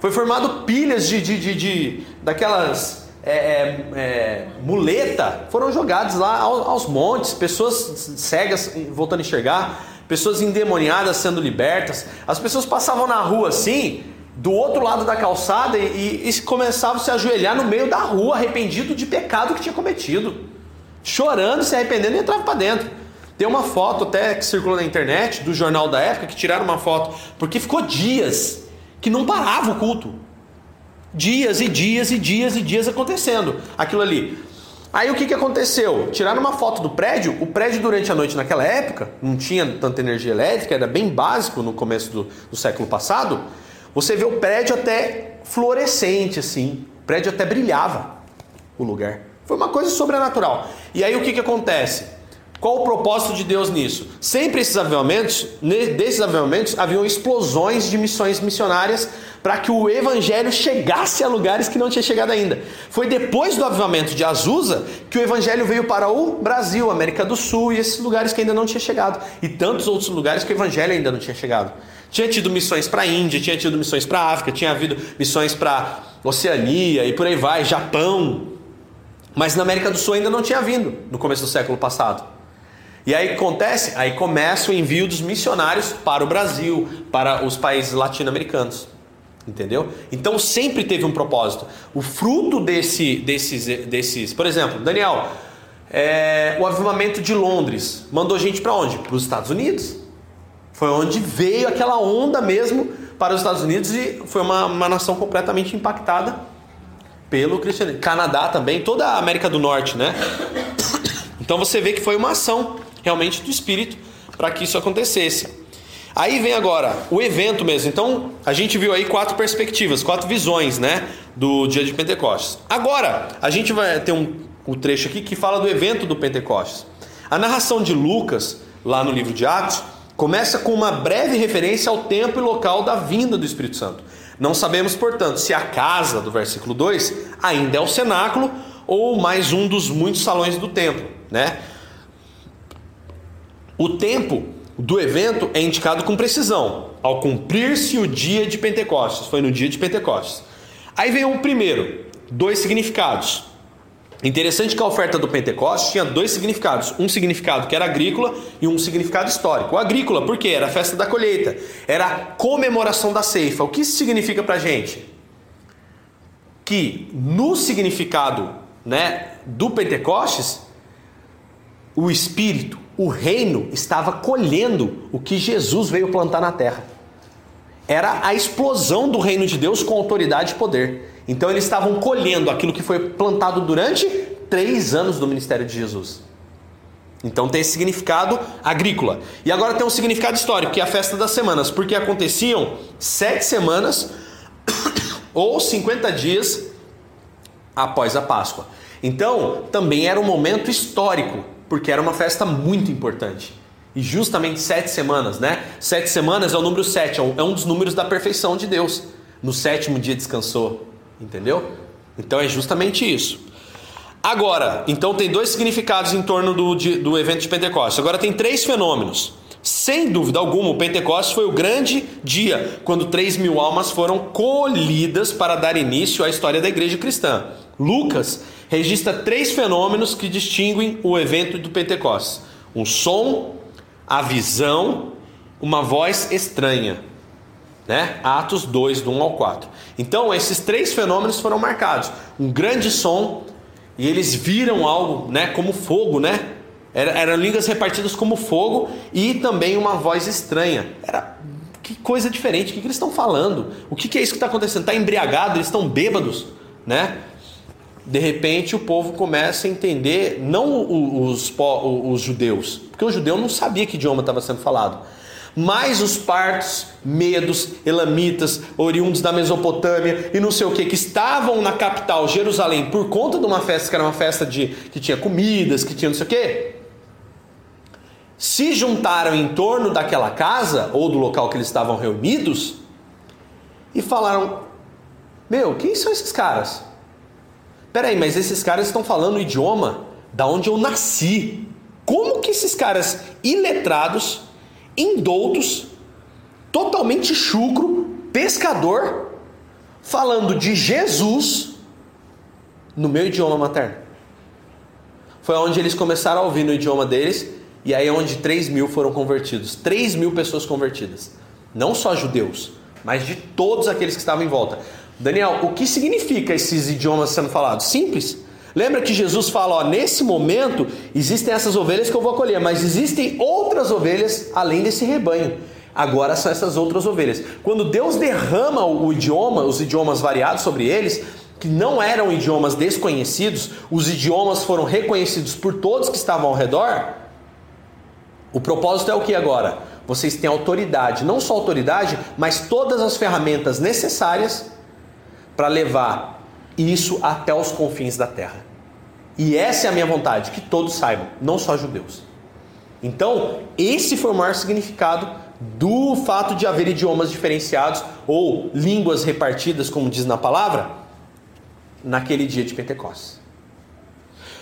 Foi formado pilhas de, de, de, de daquelas é, é, é, muleta foram jogados lá aos, aos, montes, pessoas cegas voltando a enxergar, pessoas endemoniadas sendo libertas. As pessoas passavam na rua assim, do outro lado da calçada, e, e começavam a se ajoelhar no meio da rua, arrependido de pecado que tinha cometido, chorando, se arrependendo e entrava para dentro. Tem uma foto até que circulou na internet do jornal da época que tiraram uma foto, porque ficou dias que não parava o culto. Dias e dias e dias e dias acontecendo aquilo ali. Aí o que, que aconteceu? Tiraram uma foto do prédio. O prédio, durante a noite, naquela época, não tinha tanta energia elétrica, era bem básico no começo do, do século passado. Você vê o prédio até fluorescente, assim. O prédio até brilhava o lugar. Foi uma coisa sobrenatural. E aí o que, que acontece? Qual o propósito de Deus nisso? Sempre esses avivamentos, desses avivamentos, haviam explosões de missões missionárias para que o evangelho chegasse a lugares que não tinha chegado ainda. Foi depois do avivamento de Azusa que o evangelho veio para o Brasil, América do Sul e esses lugares que ainda não tinha chegado e tantos outros lugares que o evangelho ainda não tinha chegado. Tinha tido missões para a Índia, tinha tido missões para a África, tinha havido missões para Oceania e por aí vai, Japão. Mas na América do Sul ainda não tinha vindo no começo do século passado. E aí acontece, aí começa o envio dos missionários para o Brasil, para os países latino-americanos. Entendeu? Então sempre teve um propósito. O fruto desse, desses, desses, por exemplo, Daniel, é, o avivamento de Londres mandou gente para onde? Para os Estados Unidos. Foi onde veio aquela onda mesmo para os Estados Unidos e foi uma, uma nação completamente impactada pelo cristianismo. Canadá também, toda a América do Norte, né? Então você vê que foi uma ação realmente do Espírito para que isso acontecesse. Aí vem agora o evento mesmo. Então, a gente viu aí quatro perspectivas, quatro visões, né, do dia de Pentecostes. Agora, a gente vai ter um, um trecho aqui que fala do evento do Pentecostes. A narração de Lucas, lá no livro de Atos, começa com uma breve referência ao tempo e local da vinda do Espírito Santo. Não sabemos, portanto, se a casa do versículo 2 ainda é o cenáculo ou mais um dos muitos salões do templo, né? O tempo do evento é indicado com precisão, ao cumprir-se o dia de Pentecostes. Foi no dia de Pentecostes. Aí vem o primeiro, dois significados. Interessante que a oferta do Pentecostes tinha dois significados. Um significado que era agrícola e um significado histórico. O agrícola, porque era a festa da colheita, era a comemoração da ceifa. O que isso significa para gente? Que no significado né, do Pentecostes, o Espírito, o reino estava colhendo o que Jesus veio plantar na terra. Era a explosão do reino de Deus com autoridade e poder. Então eles estavam colhendo aquilo que foi plantado durante três anos do ministério de Jesus. Então tem esse significado agrícola. E agora tem um significado histórico, que é a festa das semanas, porque aconteciam sete semanas ou 50 dias após a Páscoa. Então também era um momento histórico porque era uma festa muito importante. E justamente sete semanas, né? Sete semanas é o número sete, é, é um dos números da perfeição de Deus. No sétimo dia descansou, entendeu? Então é justamente isso. Agora, então tem dois significados em torno do, do evento de Pentecostes. Agora tem três fenômenos. Sem dúvida alguma, o Pentecostes foi o grande dia quando 3 mil almas foram colhidas para dar início à história da igreja cristã. Lucas registra três fenômenos que distinguem o evento do Pentecostes: um som, a visão, uma voz estranha. Né? Atos 2, do 1 ao 4. Então, esses três fenômenos foram marcados: um grande som, e eles viram algo né, como fogo, né? eram línguas repartidas como fogo e também uma voz estranha. Era que coisa diferente, o que, que eles estão falando? O que, que é isso que está acontecendo? Está embriagado, eles estão bêbados, né? De repente o povo começa a entender, não os, os, os judeus, porque o judeu não sabia que idioma estava sendo falado, mas os partos, medos, elamitas, oriundos da Mesopotâmia e não sei o que, que estavam na capital, Jerusalém, por conta de uma festa que era uma festa de que tinha comidas, que tinha não sei o que, se juntaram em torno daquela casa ou do local que eles estavam reunidos e falaram: Meu, quem são esses caras? Peraí, mas esses caras estão falando o idioma da onde eu nasci. Como que esses caras iletrados indoutos, totalmente chucro, pescador, falando de Jesus no meu idioma materno. Foi onde eles começaram a ouvir no idioma deles, e aí é onde 3 mil foram convertidos. 3 mil pessoas convertidas. Não só judeus, mas de todos aqueles que estavam em volta. Daniel, o que significa esses idiomas sendo falados? Simples. Lembra que Jesus fala, ó, nesse momento existem essas ovelhas que eu vou acolher, mas existem outras ovelhas além desse rebanho. Agora são essas outras ovelhas. Quando Deus derrama o idioma, os idiomas variados sobre eles, que não eram idiomas desconhecidos, os idiomas foram reconhecidos por todos que estavam ao redor. O propósito é o que agora? Vocês têm autoridade, não só autoridade, mas todas as ferramentas necessárias para levar isso até os confins da terra. E essa é a minha vontade, que todos saibam, não só judeus. Então, esse foi o maior significado do fato de haver idiomas diferenciados ou línguas repartidas, como diz na palavra, naquele dia de Pentecostes.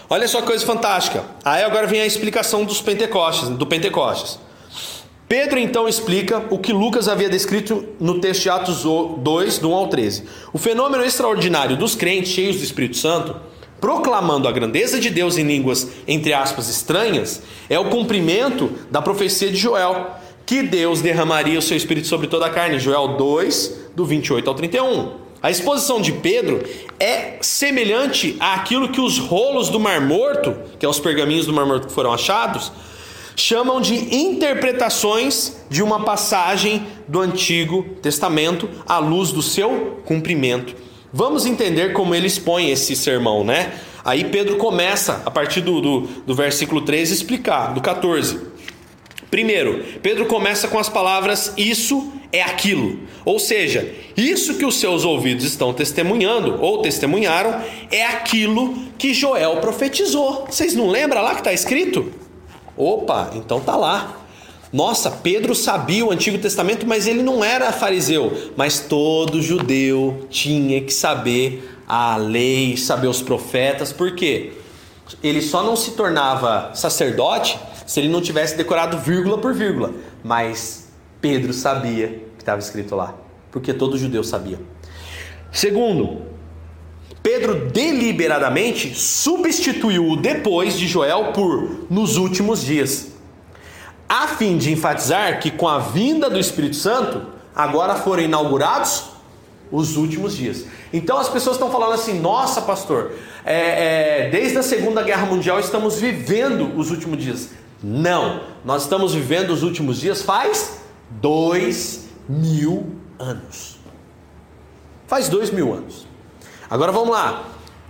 Olha só que coisa fantástica. Aí agora vem a explicação dos Pentecostes, do Pentecostes. Pedro então explica o que Lucas havia descrito no texto de Atos 2, do 1 ao 13. O fenômeno extraordinário dos crentes cheios do Espírito Santo, proclamando a grandeza de Deus em línguas, entre aspas, estranhas, é o cumprimento da profecia de Joel, que Deus derramaria o seu Espírito sobre toda a carne. Joel 2, do 28 ao 31. A exposição de Pedro é semelhante àquilo que os rolos do Mar Morto, que é os pergaminhos do Mar Morto que foram achados, chamam de interpretações de uma passagem do Antigo Testamento à luz do seu cumprimento. Vamos entender como ele expõe esse sermão, né? Aí Pedro começa, a partir do, do, do versículo 13, explicar, do 14. Primeiro, Pedro começa com as palavras isso é aquilo. Ou seja, isso que os seus ouvidos estão testemunhando ou testemunharam é aquilo que Joel profetizou. Vocês não lembram lá que está escrito? Opa, então tá lá. Nossa, Pedro sabia o Antigo Testamento, mas ele não era fariseu. Mas todo judeu tinha que saber a lei, saber os profetas, por quê? Ele só não se tornava sacerdote se ele não tivesse decorado vírgula por vírgula. Mas Pedro sabia que estava escrito lá, porque todo judeu sabia. Segundo, Pedro deliberadamente substituiu o depois de Joel por nos últimos dias, a fim de enfatizar que com a vinda do Espírito Santo, agora foram inaugurados os últimos dias. Então as pessoas estão falando assim: nossa, pastor, é, é, desde a Segunda Guerra Mundial estamos vivendo os últimos dias. Não, nós estamos vivendo os últimos dias faz dois mil anos. Faz dois mil anos. Agora vamos lá.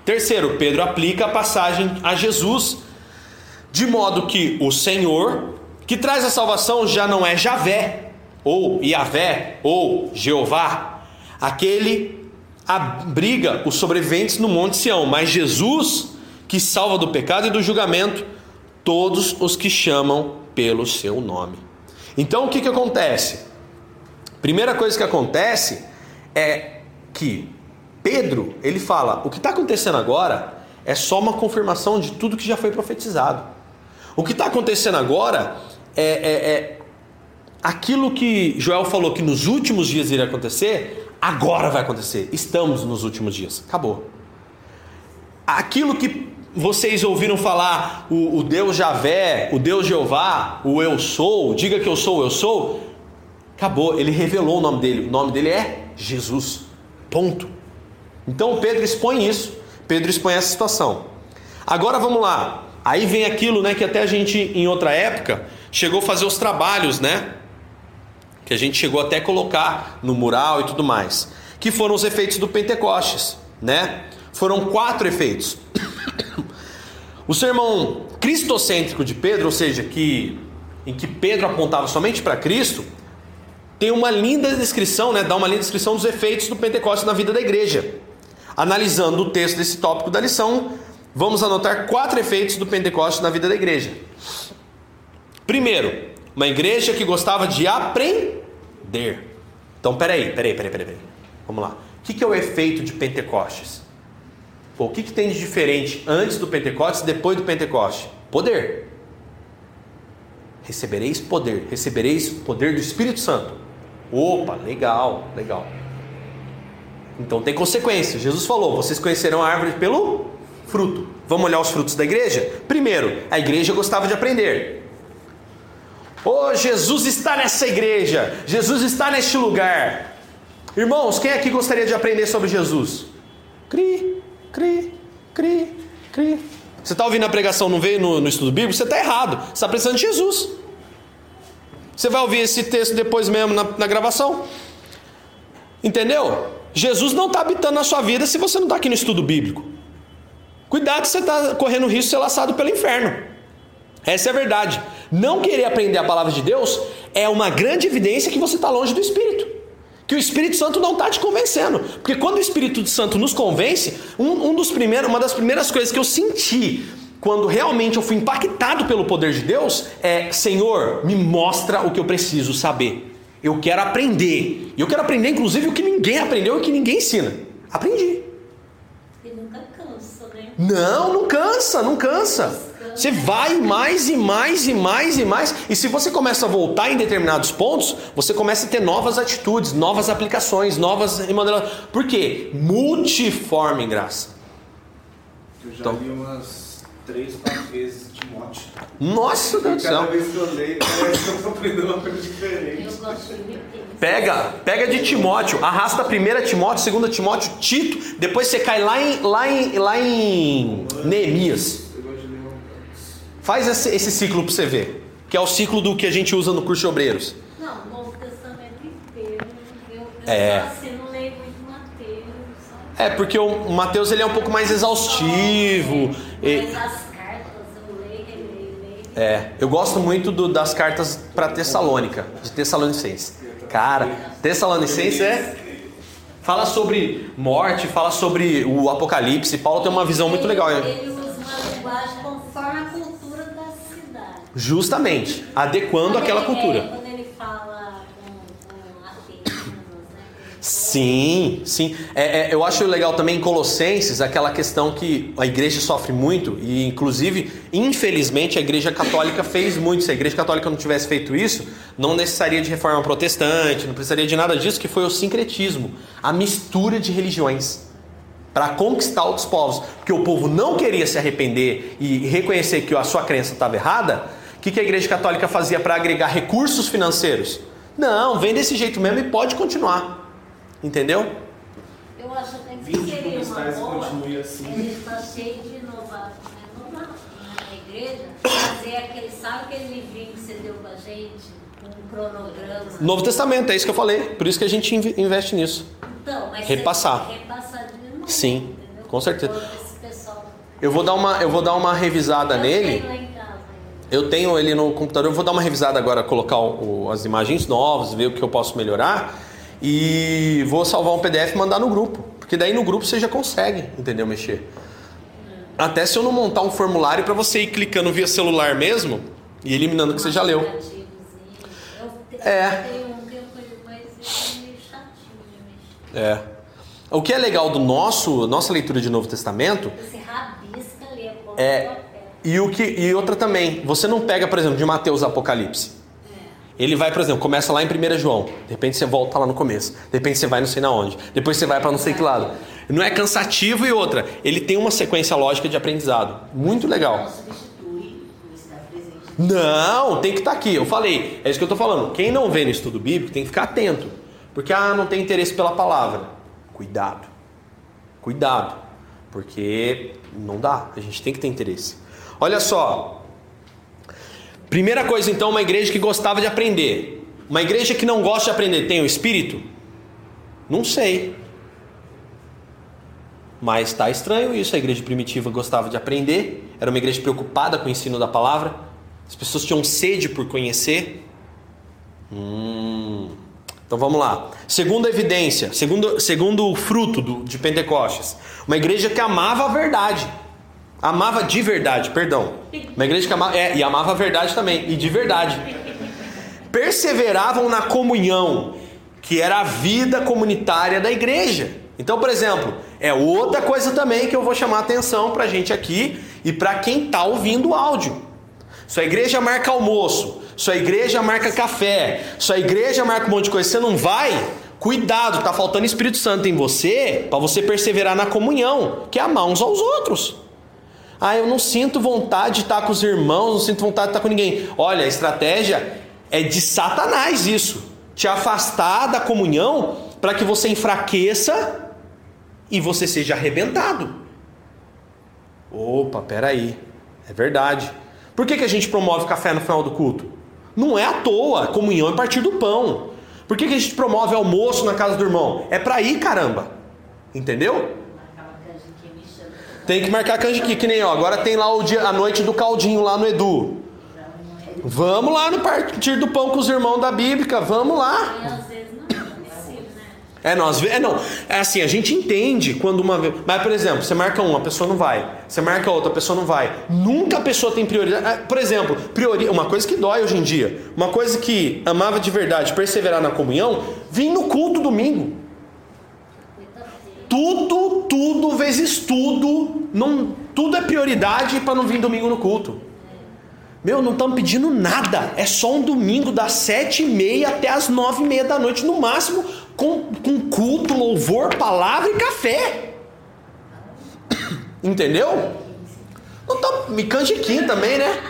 Terceiro, Pedro aplica a passagem a Jesus, de modo que o Senhor, que traz a salvação, já não é Javé, ou Yahvé, ou Jeová, aquele abriga os sobreviventes no Monte Sião, mas Jesus, que salva do pecado e do julgamento todos os que chamam pelo seu nome. Então o que, que acontece? Primeira coisa que acontece é que Pedro, ele fala: o que está acontecendo agora É só uma confirmação de tudo que já foi profetizado. O que está acontecendo agora é, é, é aquilo que Joel falou que nos últimos dias iria acontecer, agora vai acontecer. Estamos nos últimos dias. Acabou. Aquilo que vocês ouviram falar, o, o Deus Javé, o Deus Jeová, o Eu Sou, diga que eu sou, eu sou. Acabou, ele revelou o nome dele. O nome dele é Jesus. Ponto. Então Pedro expõe isso. Pedro expõe essa situação. Agora vamos lá. Aí vem aquilo, né, que até a gente em outra época chegou a fazer os trabalhos, né? Que a gente chegou até a colocar no mural e tudo mais, que foram os efeitos do Pentecostes, né? Foram quatro efeitos. O sermão cristocêntrico de Pedro, ou seja, que em que Pedro apontava somente para Cristo, tem uma linda descrição, né, dá uma linda descrição dos efeitos do Pentecostes na vida da igreja. Analisando o texto desse tópico da lição, vamos anotar quatro efeitos do Pentecostes na vida da igreja. Primeiro, uma igreja que gostava de aprender. Então, peraí, peraí, peraí, peraí. peraí. Vamos lá. O que é o efeito de Pentecostes? Pô, o que, que tem de diferente antes do Pentecostes e depois do Pentecostes? Poder. Recebereis poder, recebereis poder do Espírito Santo. Opa, legal, legal. Então tem consequência. Jesus falou: vocês conhecerão a árvore pelo fruto. Vamos olhar os frutos da igreja? Primeiro, a igreja gostava de aprender. Oh, Jesus está nessa igreja, Jesus está neste lugar. Irmãos, quem aqui gostaria de aprender sobre Jesus? Cri, cri, cri, cri. Você está ouvindo a pregação, não veio no, no estudo bíblico? Você está errado. Você está precisando de Jesus. Você vai ouvir esse texto depois mesmo na, na gravação. Entendeu? Jesus não está habitando na sua vida se você não está aqui no estudo bíblico. Cuidado você está correndo risco de ser laçado pelo inferno. Essa é a verdade. Não querer aprender a palavra de Deus é uma grande evidência que você está longe do Espírito que o Espírito Santo não está te convencendo. Porque quando o Espírito Santo nos convence, um, um dos primeiros, uma das primeiras coisas que eu senti quando realmente eu fui impactado pelo poder de Deus é: Senhor, me mostra o que eu preciso saber. Eu quero aprender. E eu quero aprender, inclusive, o que ninguém aprendeu e o que ninguém ensina. Aprendi. E nunca cansa, né? Não, não cansa, não cansa. Você vai mais e mais e mais e mais. E se você começa a voltar em determinados pontos, você começa a ter novas atitudes, novas aplicações, novas remodelações. Por quê? Multiforme graça. Eu já então, li umas três, quatro vezes Timóteo. Nossa Deus do céu. Cada vez que eu leio, parece que eu estou aprendendo uma coisa diferente. Eu gosto de Pega, pega de Timóteo, arrasta a primeira Timóteo, segunda Timóteo, Tito, depois você cai lá em, lá em, lá em Neemias. Faz esse, esse ciclo para você ver, que é o ciclo do que a gente usa no curso de obreiros. Não, o Novo Testamento inteiro. Eu, eu É. assim, não leio muito Mateus. sabe? É, porque o Mateus ele é um pouco mais exaustivo. e- Mas as cartas eu leio, releio, leio. É, eu gosto muito do- das cartas para Tessalônica, de Tessalonicenses. Cara, Tessalonicenses é fala sobre morte, fala sobre o Apocalipse. Paulo tem uma visão muito legal. Ele, usa uma linguagem conforme a cultura da cidade. Justamente, adequando aquela cultura. é, quando ele fala com, com atenos, né? Sim, sim. É, é, eu acho legal também em Colossenses aquela questão que a igreja sofre muito, e inclusive, infelizmente, a igreja católica fez muito. Se a igreja católica não tivesse feito isso, não necessaria de reforma protestante, não precisaria de nada disso, que foi o sincretismo a mistura de religiões para conquistar outros povos. Porque o povo não queria se arrepender e reconhecer que a sua crença estava errada. O que, que a igreja católica fazia para agregar recursos financeiros? Não, vem desse jeito mesmo e pode continuar. Entendeu? Eu acho até que 20 seria uma boa. continue assim. Ele está cheio de inovação inovar na igreja. Fazer aquele, sabe aquele livrinho que você deu pra gente? Um cronograma. Novo Testamento, é isso que eu falei. Por isso que a gente inve- investe nisso. Então, mas Repassar. Você repassar de novo, Sim, entendeu? com certeza. Eu vou dar uma, eu vou dar uma revisada Eu nele. tenho lá em casa ainda. Eu tenho ele no computador, eu vou dar uma revisada agora, colocar o- as imagens novas, ver o que eu posso melhorar. E vou salvar um PDF e mandar no grupo. Porque daí no grupo você já consegue, entendeu? Mexer. Até se eu não montar um formulário para você ir clicando via celular mesmo e eliminando o que você já leu. É. é mexer. É. O que é legal do nosso nossa leitura de Novo Testamento Esse rabisco É, e, o que, e outra também, você não pega, por exemplo, de Mateus Apocalipse. Ele vai, por exemplo, começa lá em 1 João, de repente você volta lá no começo, de repente você vai não sei na onde, depois você vai para não sei que lado. Não é cansativo e outra, ele tem uma sequência lógica de aprendizado. Muito legal. Não tem que estar aqui. Eu falei, é isso que eu estou falando. Quem não vê no estudo bíblico tem que ficar atento. Porque, ah, não tem interesse pela palavra. Cuidado. Cuidado. Porque não dá. A gente tem que ter interesse. Olha só. Primeira coisa, então, uma igreja que gostava de aprender. Uma igreja que não gosta de aprender tem o espírito? Não sei. Mas está estranho isso. A igreja primitiva gostava de aprender, era uma igreja preocupada com o ensino da palavra. As pessoas tinham sede por conhecer. Hum. Então vamos lá. Segunda evidência, segundo, segundo o fruto do, de Pentecostes, uma igreja que amava a verdade. Amava de verdade, perdão. Uma igreja que amava, é, e amava a verdade também, e de verdade. Perseveravam na comunhão, que era a vida comunitária da igreja. Então, por exemplo, é outra coisa também que eu vou chamar a atenção para a gente aqui e para quem está ouvindo o áudio. Sua igreja marca almoço, sua igreja marca café, sua igreja marca um monte de coisa. Você não vai? Cuidado, tá faltando Espírito Santo em você para você perseverar na comunhão, que é amar uns aos outros. Ah, eu não sinto vontade de estar com os irmãos, não sinto vontade de estar com ninguém. Olha, a estratégia é de Satanás isso. Te afastar da comunhão para que você enfraqueça e você seja arrebentado. Opa, peraí. É verdade. Por que, que a gente promove café no final do culto? Não é à toa, comunhão é partir do pão. Por que, que a gente promove almoço na casa do irmão? É para ir, caramba. Entendeu? Acaba que a gente me chama. Tem que marcar canjiquinha, que nem ó, agora tem lá o dia, a noite do caldinho lá no Edu. Vamos lá no partir do pão com os irmãos da Bíblica, vamos lá. É né? É, nós, é não, é assim, a gente entende quando uma vez, mas por exemplo, você marca uma, a pessoa não vai. Você marca outra, a pessoa não vai. Nunca a pessoa tem prioridade. Ah, Por exemplo, priori, uma coisa que dói hoje em dia, uma coisa que amava de verdade, perseverar na comunhão, vim no culto domingo. Tudo, tudo vezes tudo, não, tudo é prioridade para não vir domingo no culto. Meu, não estamos pedindo nada. É só um domingo das sete e meia até as nove e meia da noite, no máximo, com, com culto, louvor, palavra e café. Entendeu? Não tá, me canjiquinho também, né?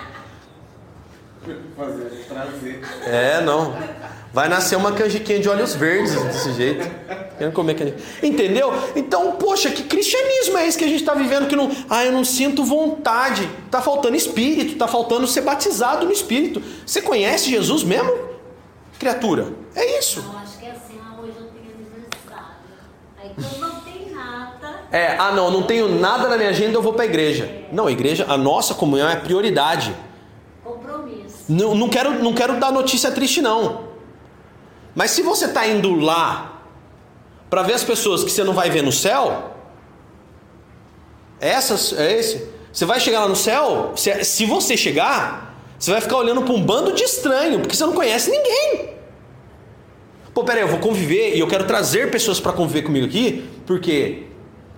Fazer, trazer. É, não. Vai nascer uma canjiquinha de olhos verdes desse jeito. Querendo comer canjiquinha. Entendeu? Então, poxa, que cristianismo é esse que a gente está vivendo que não. Ah, eu não sinto vontade. Tá faltando espírito, tá faltando ser batizado no espírito. Você conhece Jesus mesmo? Criatura. É isso. Eu acho que é assim, hoje eu tenho aniversário. Aí quando não tem nada, É, ah não, não tenho nada na minha agenda, eu vou para a igreja. Não, a igreja, a nossa comunhão é prioridade. compromisso. Não, não quero, não quero dar notícia triste não. Mas se você está indo lá para ver as pessoas que você não vai ver no céu, essas, é esse. Você vai chegar lá no céu, se, se você chegar, você vai ficar olhando para um bando de estranho, porque você não conhece ninguém. Pô, peraí, eu vou conviver e eu quero trazer pessoas para conviver comigo aqui, porque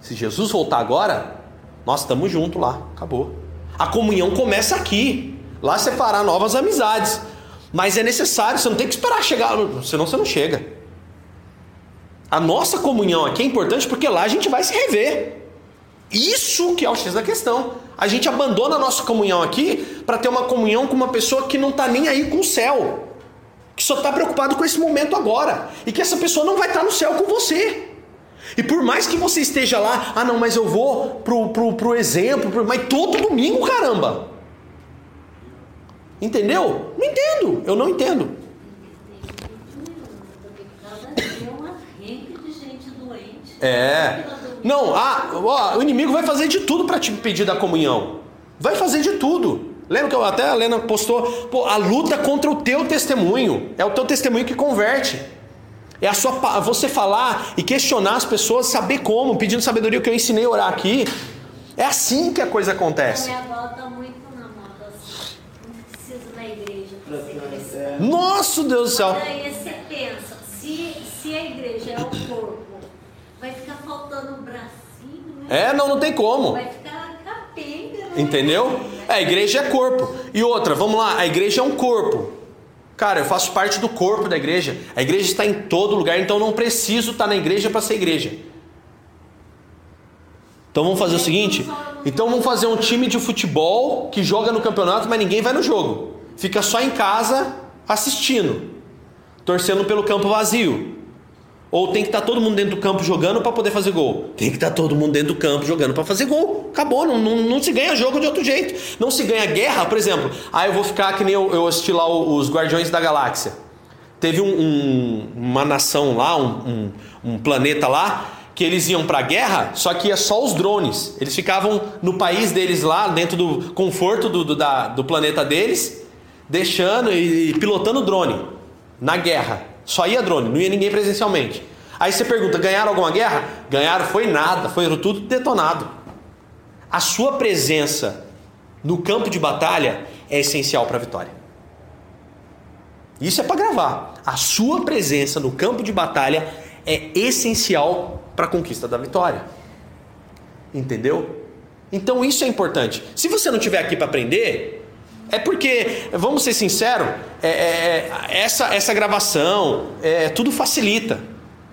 se Jesus voltar agora, nós estamos juntos lá, acabou. A comunhão começa aqui, lá fará novas amizades. Mas é necessário, você não tem que esperar chegar, senão você não chega. A nossa comunhão aqui é importante porque lá a gente vai se rever. Isso que é o X da questão. A gente abandona a nossa comunhão aqui para ter uma comunhão com uma pessoa que não está nem aí com o céu. Que só está preocupado com esse momento agora. E que essa pessoa não vai estar no céu com você. E por mais que você esteja lá, ah não, mas eu vou pro, pro, pro exemplo, pro- mas todo domingo, caramba. Entendeu? Não entendo, eu não entendo. É. Não, ah, ó, o inimigo vai fazer de tudo para te impedir da comunhão. Vai fazer de tudo. Lembra que eu, até a Lena postou, pô, a luta contra o teu testemunho. É o teu testemunho que converte. É a sua você falar e questionar as pessoas, saber como, pedindo sabedoria o que eu ensinei a orar aqui. É assim que a coisa A acontece. minha avó tá muito na moda assim. Não precisa da igreja para ser Nossa Deus do céu. Daí você pensa, se, se a igreja é o corpo, vai ficar faltando um bracinho, né? É, não, não tem como. Vai ficar capenga, Entendeu? É, a igreja é corpo. E outra, vamos lá, a igreja é um corpo. Cara, eu faço parte do corpo da igreja. A igreja está em todo lugar, então eu não preciso estar na igreja para ser igreja. Então vamos fazer o seguinte: então vamos fazer um time de futebol que joga no campeonato, mas ninguém vai no jogo. Fica só em casa assistindo, torcendo pelo campo vazio. Ou tem que estar todo mundo dentro do campo jogando para poder fazer gol? Tem que estar todo mundo dentro do campo jogando para fazer gol. Acabou, não, não, não, se ganha jogo de outro jeito. Não se ganha guerra, por exemplo. Ah, eu vou ficar que nem eu, eu assisti lá os Guardiões da Galáxia. Teve um, um, uma nação lá, um, um planeta lá, que eles iam para guerra, só que ia só os drones. Eles ficavam no país deles lá, dentro do conforto do, do, da, do planeta deles, deixando e, pilotando drone na guerra. Só ia drone, não ia ninguém presencialmente. Aí você pergunta: ganharam alguma guerra? Ganharam, foi nada, foi tudo detonado. A sua presença no campo de batalha é essencial para a vitória. Isso é para gravar. A sua presença no campo de batalha é essencial para a conquista da vitória. Entendeu? Então isso é importante. Se você não estiver aqui para aprender, é porque, vamos ser sinceros, é, é, é, essa, essa gravação, é, tudo facilita,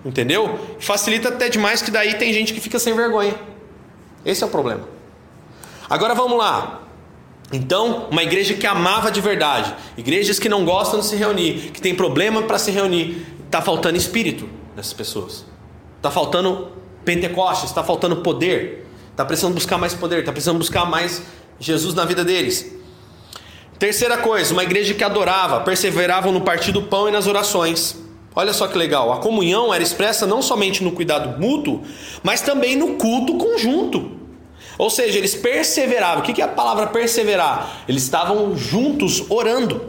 entendeu? Facilita até demais que daí tem gente que fica sem vergonha. Esse é o problema. Agora vamos lá. Então, uma igreja que amava de verdade, igrejas que não gostam de se reunir, que tem problema para se reunir, está faltando espírito nessas pessoas. Está faltando Pentecostes, está faltando poder, está precisando buscar mais poder, está precisando buscar mais Jesus na vida deles. Terceira coisa, uma igreja que adorava, perseveravam no partir do pão e nas orações. Olha só que legal, a comunhão era expressa não somente no cuidado mútuo, mas também no culto conjunto. Ou seja, eles perseveravam. O que é a palavra perseverar? Eles estavam juntos orando.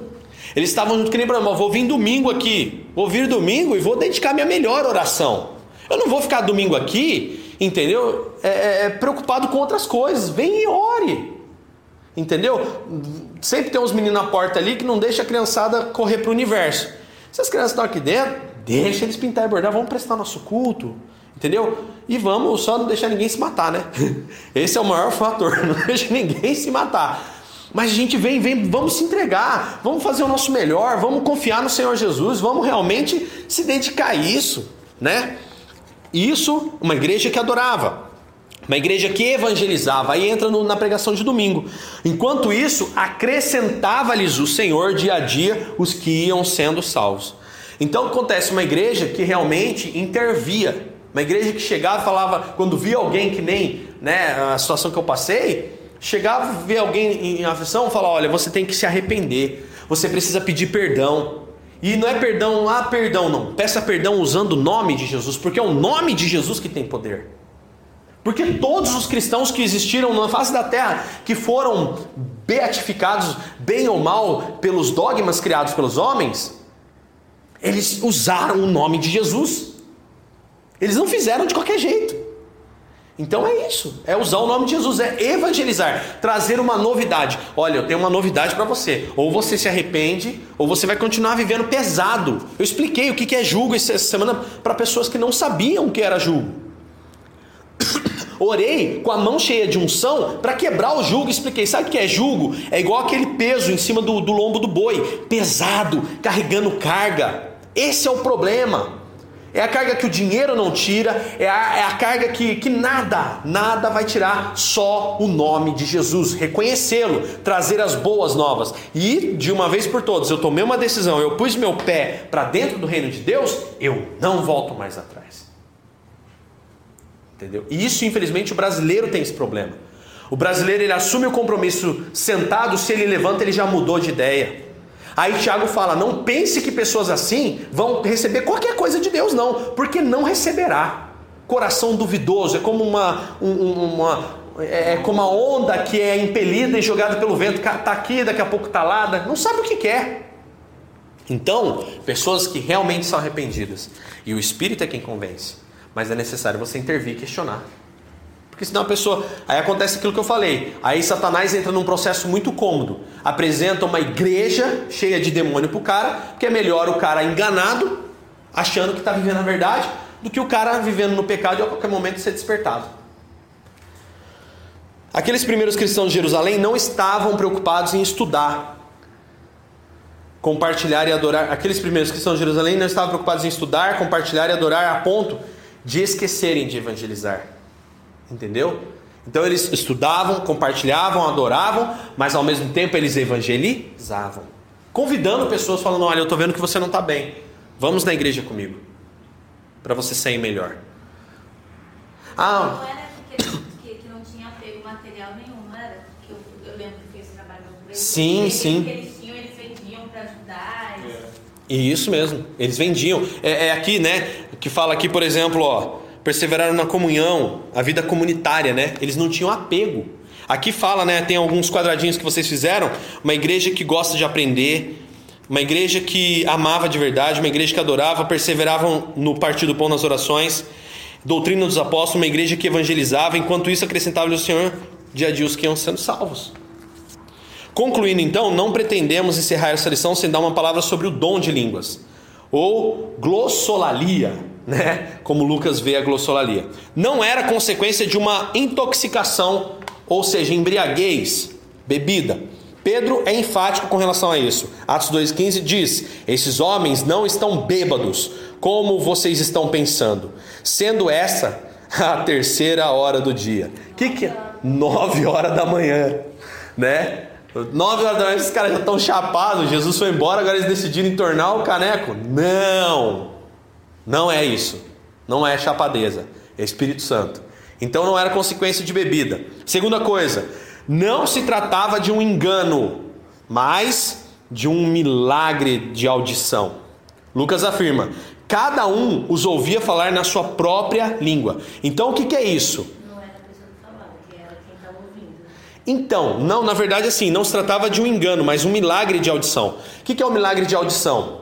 Eles estavam juntos, que nem para vou vir domingo aqui, vou vir domingo e vou dedicar minha melhor oração. Eu não vou ficar domingo aqui, entendeu? É, é, é preocupado com outras coisas. Vem e ore. Entendeu? Sempre tem uns meninos na porta ali que não deixa a criançada correr para o universo. Se as crianças estão aqui dentro, deixa eles pintar e bordar, vamos prestar nosso culto. Entendeu? E vamos só não deixar ninguém se matar, né? Esse é o maior fator, não deixa ninguém se matar. Mas a gente vem, vem, vamos se entregar, vamos fazer o nosso melhor, vamos confiar no Senhor Jesus, vamos realmente se dedicar a isso, né? Isso, uma igreja que adorava. Uma igreja que evangelizava, aí entra no, na pregação de domingo. Enquanto isso, acrescentava-lhes o Senhor dia a dia os que iam sendo salvos. Então acontece uma igreja que realmente intervia. Uma igreja que chegava e falava, quando via alguém que nem né, a situação que eu passei, chegava, via alguém em aflição, falava: olha, você tem que se arrepender, você precisa pedir perdão. E não é perdão, ah, perdão, não. Peça perdão usando o nome de Jesus, porque é o nome de Jesus que tem poder. Porque todos os cristãos que existiram na face da terra, que foram beatificados, bem ou mal, pelos dogmas criados pelos homens, eles usaram o nome de Jesus. Eles não fizeram de qualquer jeito. Então é isso, é usar o nome de Jesus, é evangelizar, trazer uma novidade. Olha, eu tenho uma novidade para você. Ou você se arrepende, ou você vai continuar vivendo pesado. Eu expliquei o que é julgo essa semana para pessoas que não sabiam o que era julgo. Orei com a mão cheia de unção para quebrar o jugo. Expliquei: sabe o que é jugo? É igual aquele peso em cima do, do lombo do boi, pesado, carregando carga. Esse é o problema. É a carga que o dinheiro não tira, é a, é a, carga que, que nada, nada vai tirar, só o nome de Jesus. Reconhecê-lo, trazer as boas novas. E, de uma vez por todas, eu tomei uma decisão, eu pus meu pé para dentro do reino de Deus, eu não volto mais atrás. Entendeu? E isso, infelizmente, o brasileiro tem esse problema. O brasileiro ele assume o compromisso sentado, se ele levanta, ele já mudou de ideia. Aí Tiago fala: não pense que pessoas assim vão receber qualquer coisa de Deus, não, porque não receberá. Coração duvidoso, é como uma, uma, é, é como uma onda que é impelida e jogada pelo vento, está aqui, daqui a pouco está lá, não sabe o que quer. Então, pessoas que realmente são arrependidas, e o Espírito é quem convence. Mas é necessário você intervir e questionar. Porque senão a pessoa. Aí acontece aquilo que eu falei. Aí Satanás entra num processo muito cômodo. Apresenta uma igreja cheia de demônio pro cara, porque é melhor o cara enganado, achando que está vivendo a verdade, do que o cara vivendo no pecado e a qualquer momento ser despertado. Aqueles primeiros cristãos de Jerusalém não estavam preocupados em estudar, compartilhar e adorar. Aqueles primeiros cristãos de Jerusalém não estavam preocupados em estudar, compartilhar e adorar a ponto de esquecerem de evangelizar. Entendeu? Então eles estudavam, compartilhavam, adoravam, mas ao mesmo tempo eles evangelizavam. Convidando pessoas, falando: Olha, eu estou vendo que você não está bem. Vamos na igreja comigo. Para você sair melhor. Ah, Não era que, que, não tinha apego material nenhum, não era? Que eu, eu lembro que esse trabalho com eles. Sim, sim. que eles tinham, eles vendiam para ajudar. eles- E Isso mesmo, eles vendiam. É, é aqui, né? Que fala aqui, por exemplo, ó, perseveraram na comunhão, a vida comunitária, né? Eles não tinham apego. Aqui fala, né? Tem alguns quadradinhos que vocês fizeram. Uma igreja que gosta de aprender, uma igreja que amava de verdade, uma igreja que adorava, perseveravam no partir do pão nas orações, doutrina dos apóstolos, uma igreja que evangelizava, enquanto isso acrescentava-lhe o Senhor dia a dia os que iam sendo salvos. Concluindo então, não pretendemos encerrar essa lição sem dar uma palavra sobre o dom de línguas, ou glossolalia, né? Como Lucas vê a glossolalia. Não era consequência de uma intoxicação, ou seja, embriaguez, bebida. Pedro é enfático com relação a isso. Atos 2,15 diz: Esses homens não estão bêbados, como vocês estão pensando, sendo essa a terceira hora do dia. Que que é? Nove horas da manhã, né? Nove horas da manhã, esses caras já estão chapados. Jesus foi embora, agora eles decidiram entornar o caneco. Não, não é isso. Não é chapadeza, é Espírito Santo. Então não era consequência de bebida. Segunda coisa, não se tratava de um engano, mas de um milagre de audição. Lucas afirma: cada um os ouvia falar na sua própria língua. Então o que, que é isso? Não era a pessoa que falava, que era quem estava ouvindo. Então, não, na verdade, assim, não se tratava de um engano, mas um milagre de audição. O que, que é o milagre de audição?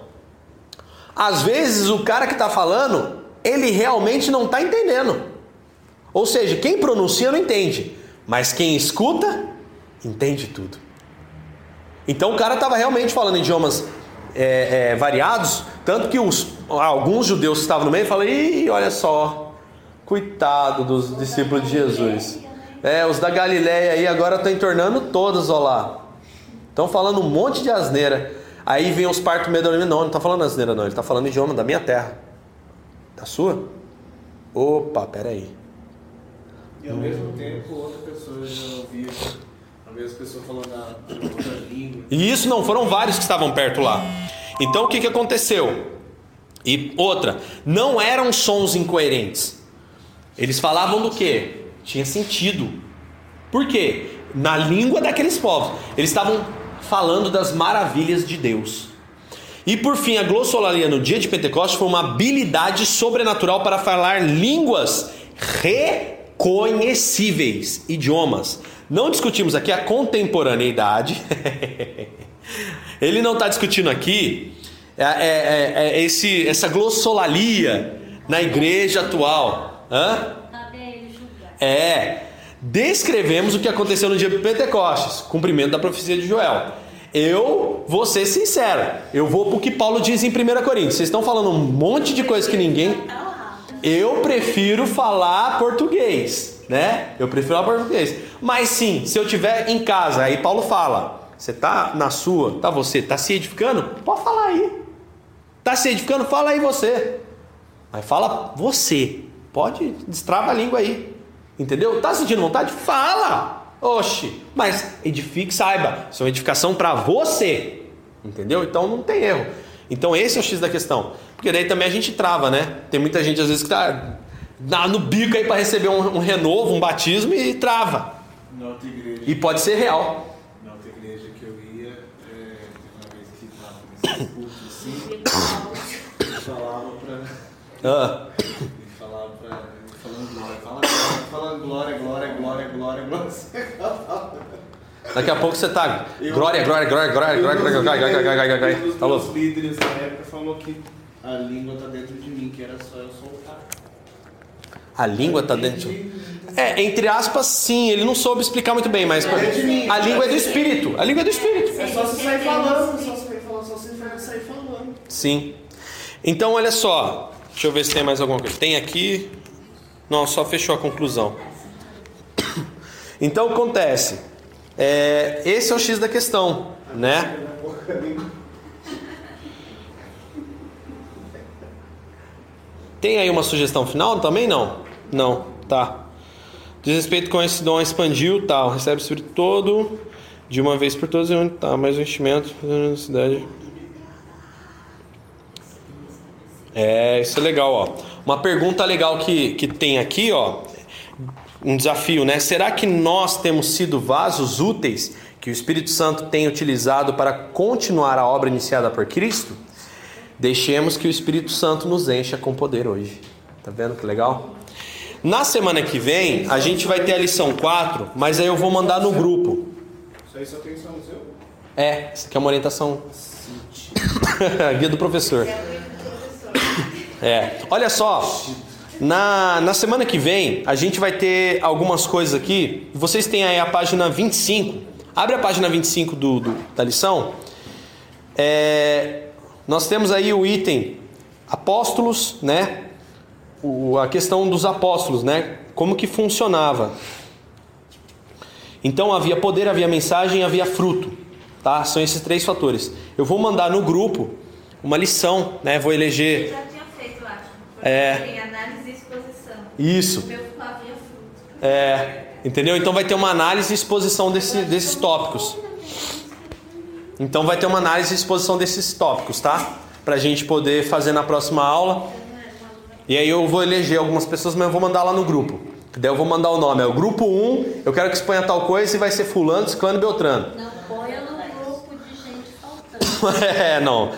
Às vezes o cara que está falando, ele realmente não está entendendo. Ou seja, quem pronuncia não entende, mas quem escuta, entende tudo. Então o cara estava realmente falando idiomas é, é, variados, tanto que os, alguns judeus que estavam no meio falaram: Ih, olha só, coitado dos discípulos de Jesus. É, os da Galileia aí agora estão entornando todos, ó lá. Estão falando um monte de asneira. Aí vem os partos medo não, não está falando asneira não, ele está falando idioma da minha terra. Da sua? Opa, peraí. E ao mesmo tempo, outra pessoa já ouvia a mesma pessoa falando a outra língua. E isso não foram vários que estavam perto lá. Então o que, que aconteceu? E outra, não eram sons incoerentes. Eles falavam do que? Tinha sentido. Por quê? Na língua daqueles povos. Eles estavam falando das maravilhas de Deus. E por fim, a glossolalia no dia de Pentecostes foi uma habilidade sobrenatural para falar línguas reconhecíveis, idiomas. Não discutimos aqui a contemporaneidade. Ele não está discutindo aqui é, é, é, é esse, essa glossolalia na igreja atual. Hã? Cabe a ele julgar. É, descrevemos o que aconteceu no dia de Pentecostes, cumprimento da profecia de Joel. Eu vou ser sincero, eu vou para o que Paulo diz em 1 Coríntios. Vocês estão falando um monte de coisa que ninguém. Eu prefiro falar português, né? Eu prefiro falar português. Mas sim, se eu tiver em casa, aí Paulo fala: você tá na sua, tá você, tá se edificando? Pode falar aí. Tá se edificando? Fala aí você. Mas fala você. Pode, destrava a língua aí. Entendeu? Tá sentindo vontade? Fala. Oxi. Mas edifique, saiba. Isso é uma edificação para você. Entendeu? Então não tem erro. Então esse é o X da questão. Porque daí também a gente trava, né? Tem muita gente às vezes que tá na- no bico aí para receber um, um renovo, um batismo e trava. Igreja, E pode ser real. na outra igreja que eu ia, é, uma vez que estava nesse culto assim, falava pra. Ah, Ele falava pra. Ele falando glória, fala glória, falando glória, glória, glória, glória, glória. daqui a pouco você tá. Eu- Glória, glória, glória, glória, glória, glória, glória, glória, glória, glória, glória. Um dos Falou. meus líderes na época falou que a língua tá dentro de mim, que era só eu soltar. A língua tá dentro. É, entre aspas, sim, ele não soube explicar muito bem, mas a língua é do espírito. A língua é do espírito. É só você sair falando, só você sair falando, só você sair falando. Sim. Então, olha só. Deixa eu ver se tem mais alguma coisa. Tem aqui. Não, só fechou a conclusão. Então acontece. É, esse é o X da questão, né? Tem aí uma sugestão final? Também não? Não, tá. Diz respeito com esse dom expandiu, tal. Recebe o Espírito todo, de uma vez por todas, e onde tá mais o enchimento, fazendo necessidade. É, isso é legal, ó. Uma pergunta legal que, que tem aqui, ó. Um desafio, né? Será que nós temos sido vasos úteis que o Espírito Santo tem utilizado para continuar a obra iniciada por Cristo? Deixemos que o Espírito Santo nos encha com poder hoje. Tá vendo que legal? Na semana que vem, a gente vai ter a lição 4, mas aí eu vou mandar no grupo. Isso aí só tem no seu? É, isso aqui é uma orientação. Guia do professor. É, olha só. Na, na semana que vem, a gente vai ter algumas coisas aqui. Vocês têm aí a página 25. Abre a página 25 do, do, da lição. É, nós temos aí o item apóstolos, né? O, a questão dos apóstolos, né? Como que funcionava. Então havia poder, havia mensagem, havia fruto, tá? São esses três fatores. Eu vou mandar no grupo uma lição, né? Vou eleger. Já tinha feito, eu acho. Porque É. Tem análise e exposição. Isso. É, entendeu? Então vai ter uma análise e exposição desse- desses tópicos. Então vai ter uma análise e exposição desses tópicos, tá? Pra gente poder fazer na próxima aula. E aí eu vou eleger algumas pessoas, mas eu vou mandar lá no grupo. Daí eu vou mandar o nome. É o grupo 1, eu quero que exponha tal coisa e vai ser fulano, ciclano e beltrano. Não ponha no grupo de gente faltando. é, não.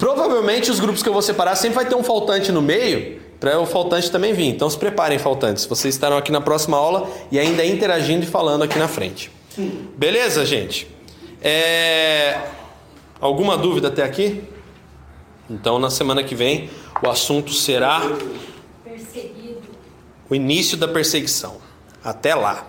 Provavelmente os grupos que eu vou separar sempre vai ter um faltante no meio, para o faltante também vir. Então se preparem, faltantes. Vocês estarão aqui na próxima aula e ainda interagindo e falando aqui na frente. Beleza, gente? É... Alguma dúvida até aqui? Então na semana que vem o assunto será Perseguido. o início da perseguição. Até lá.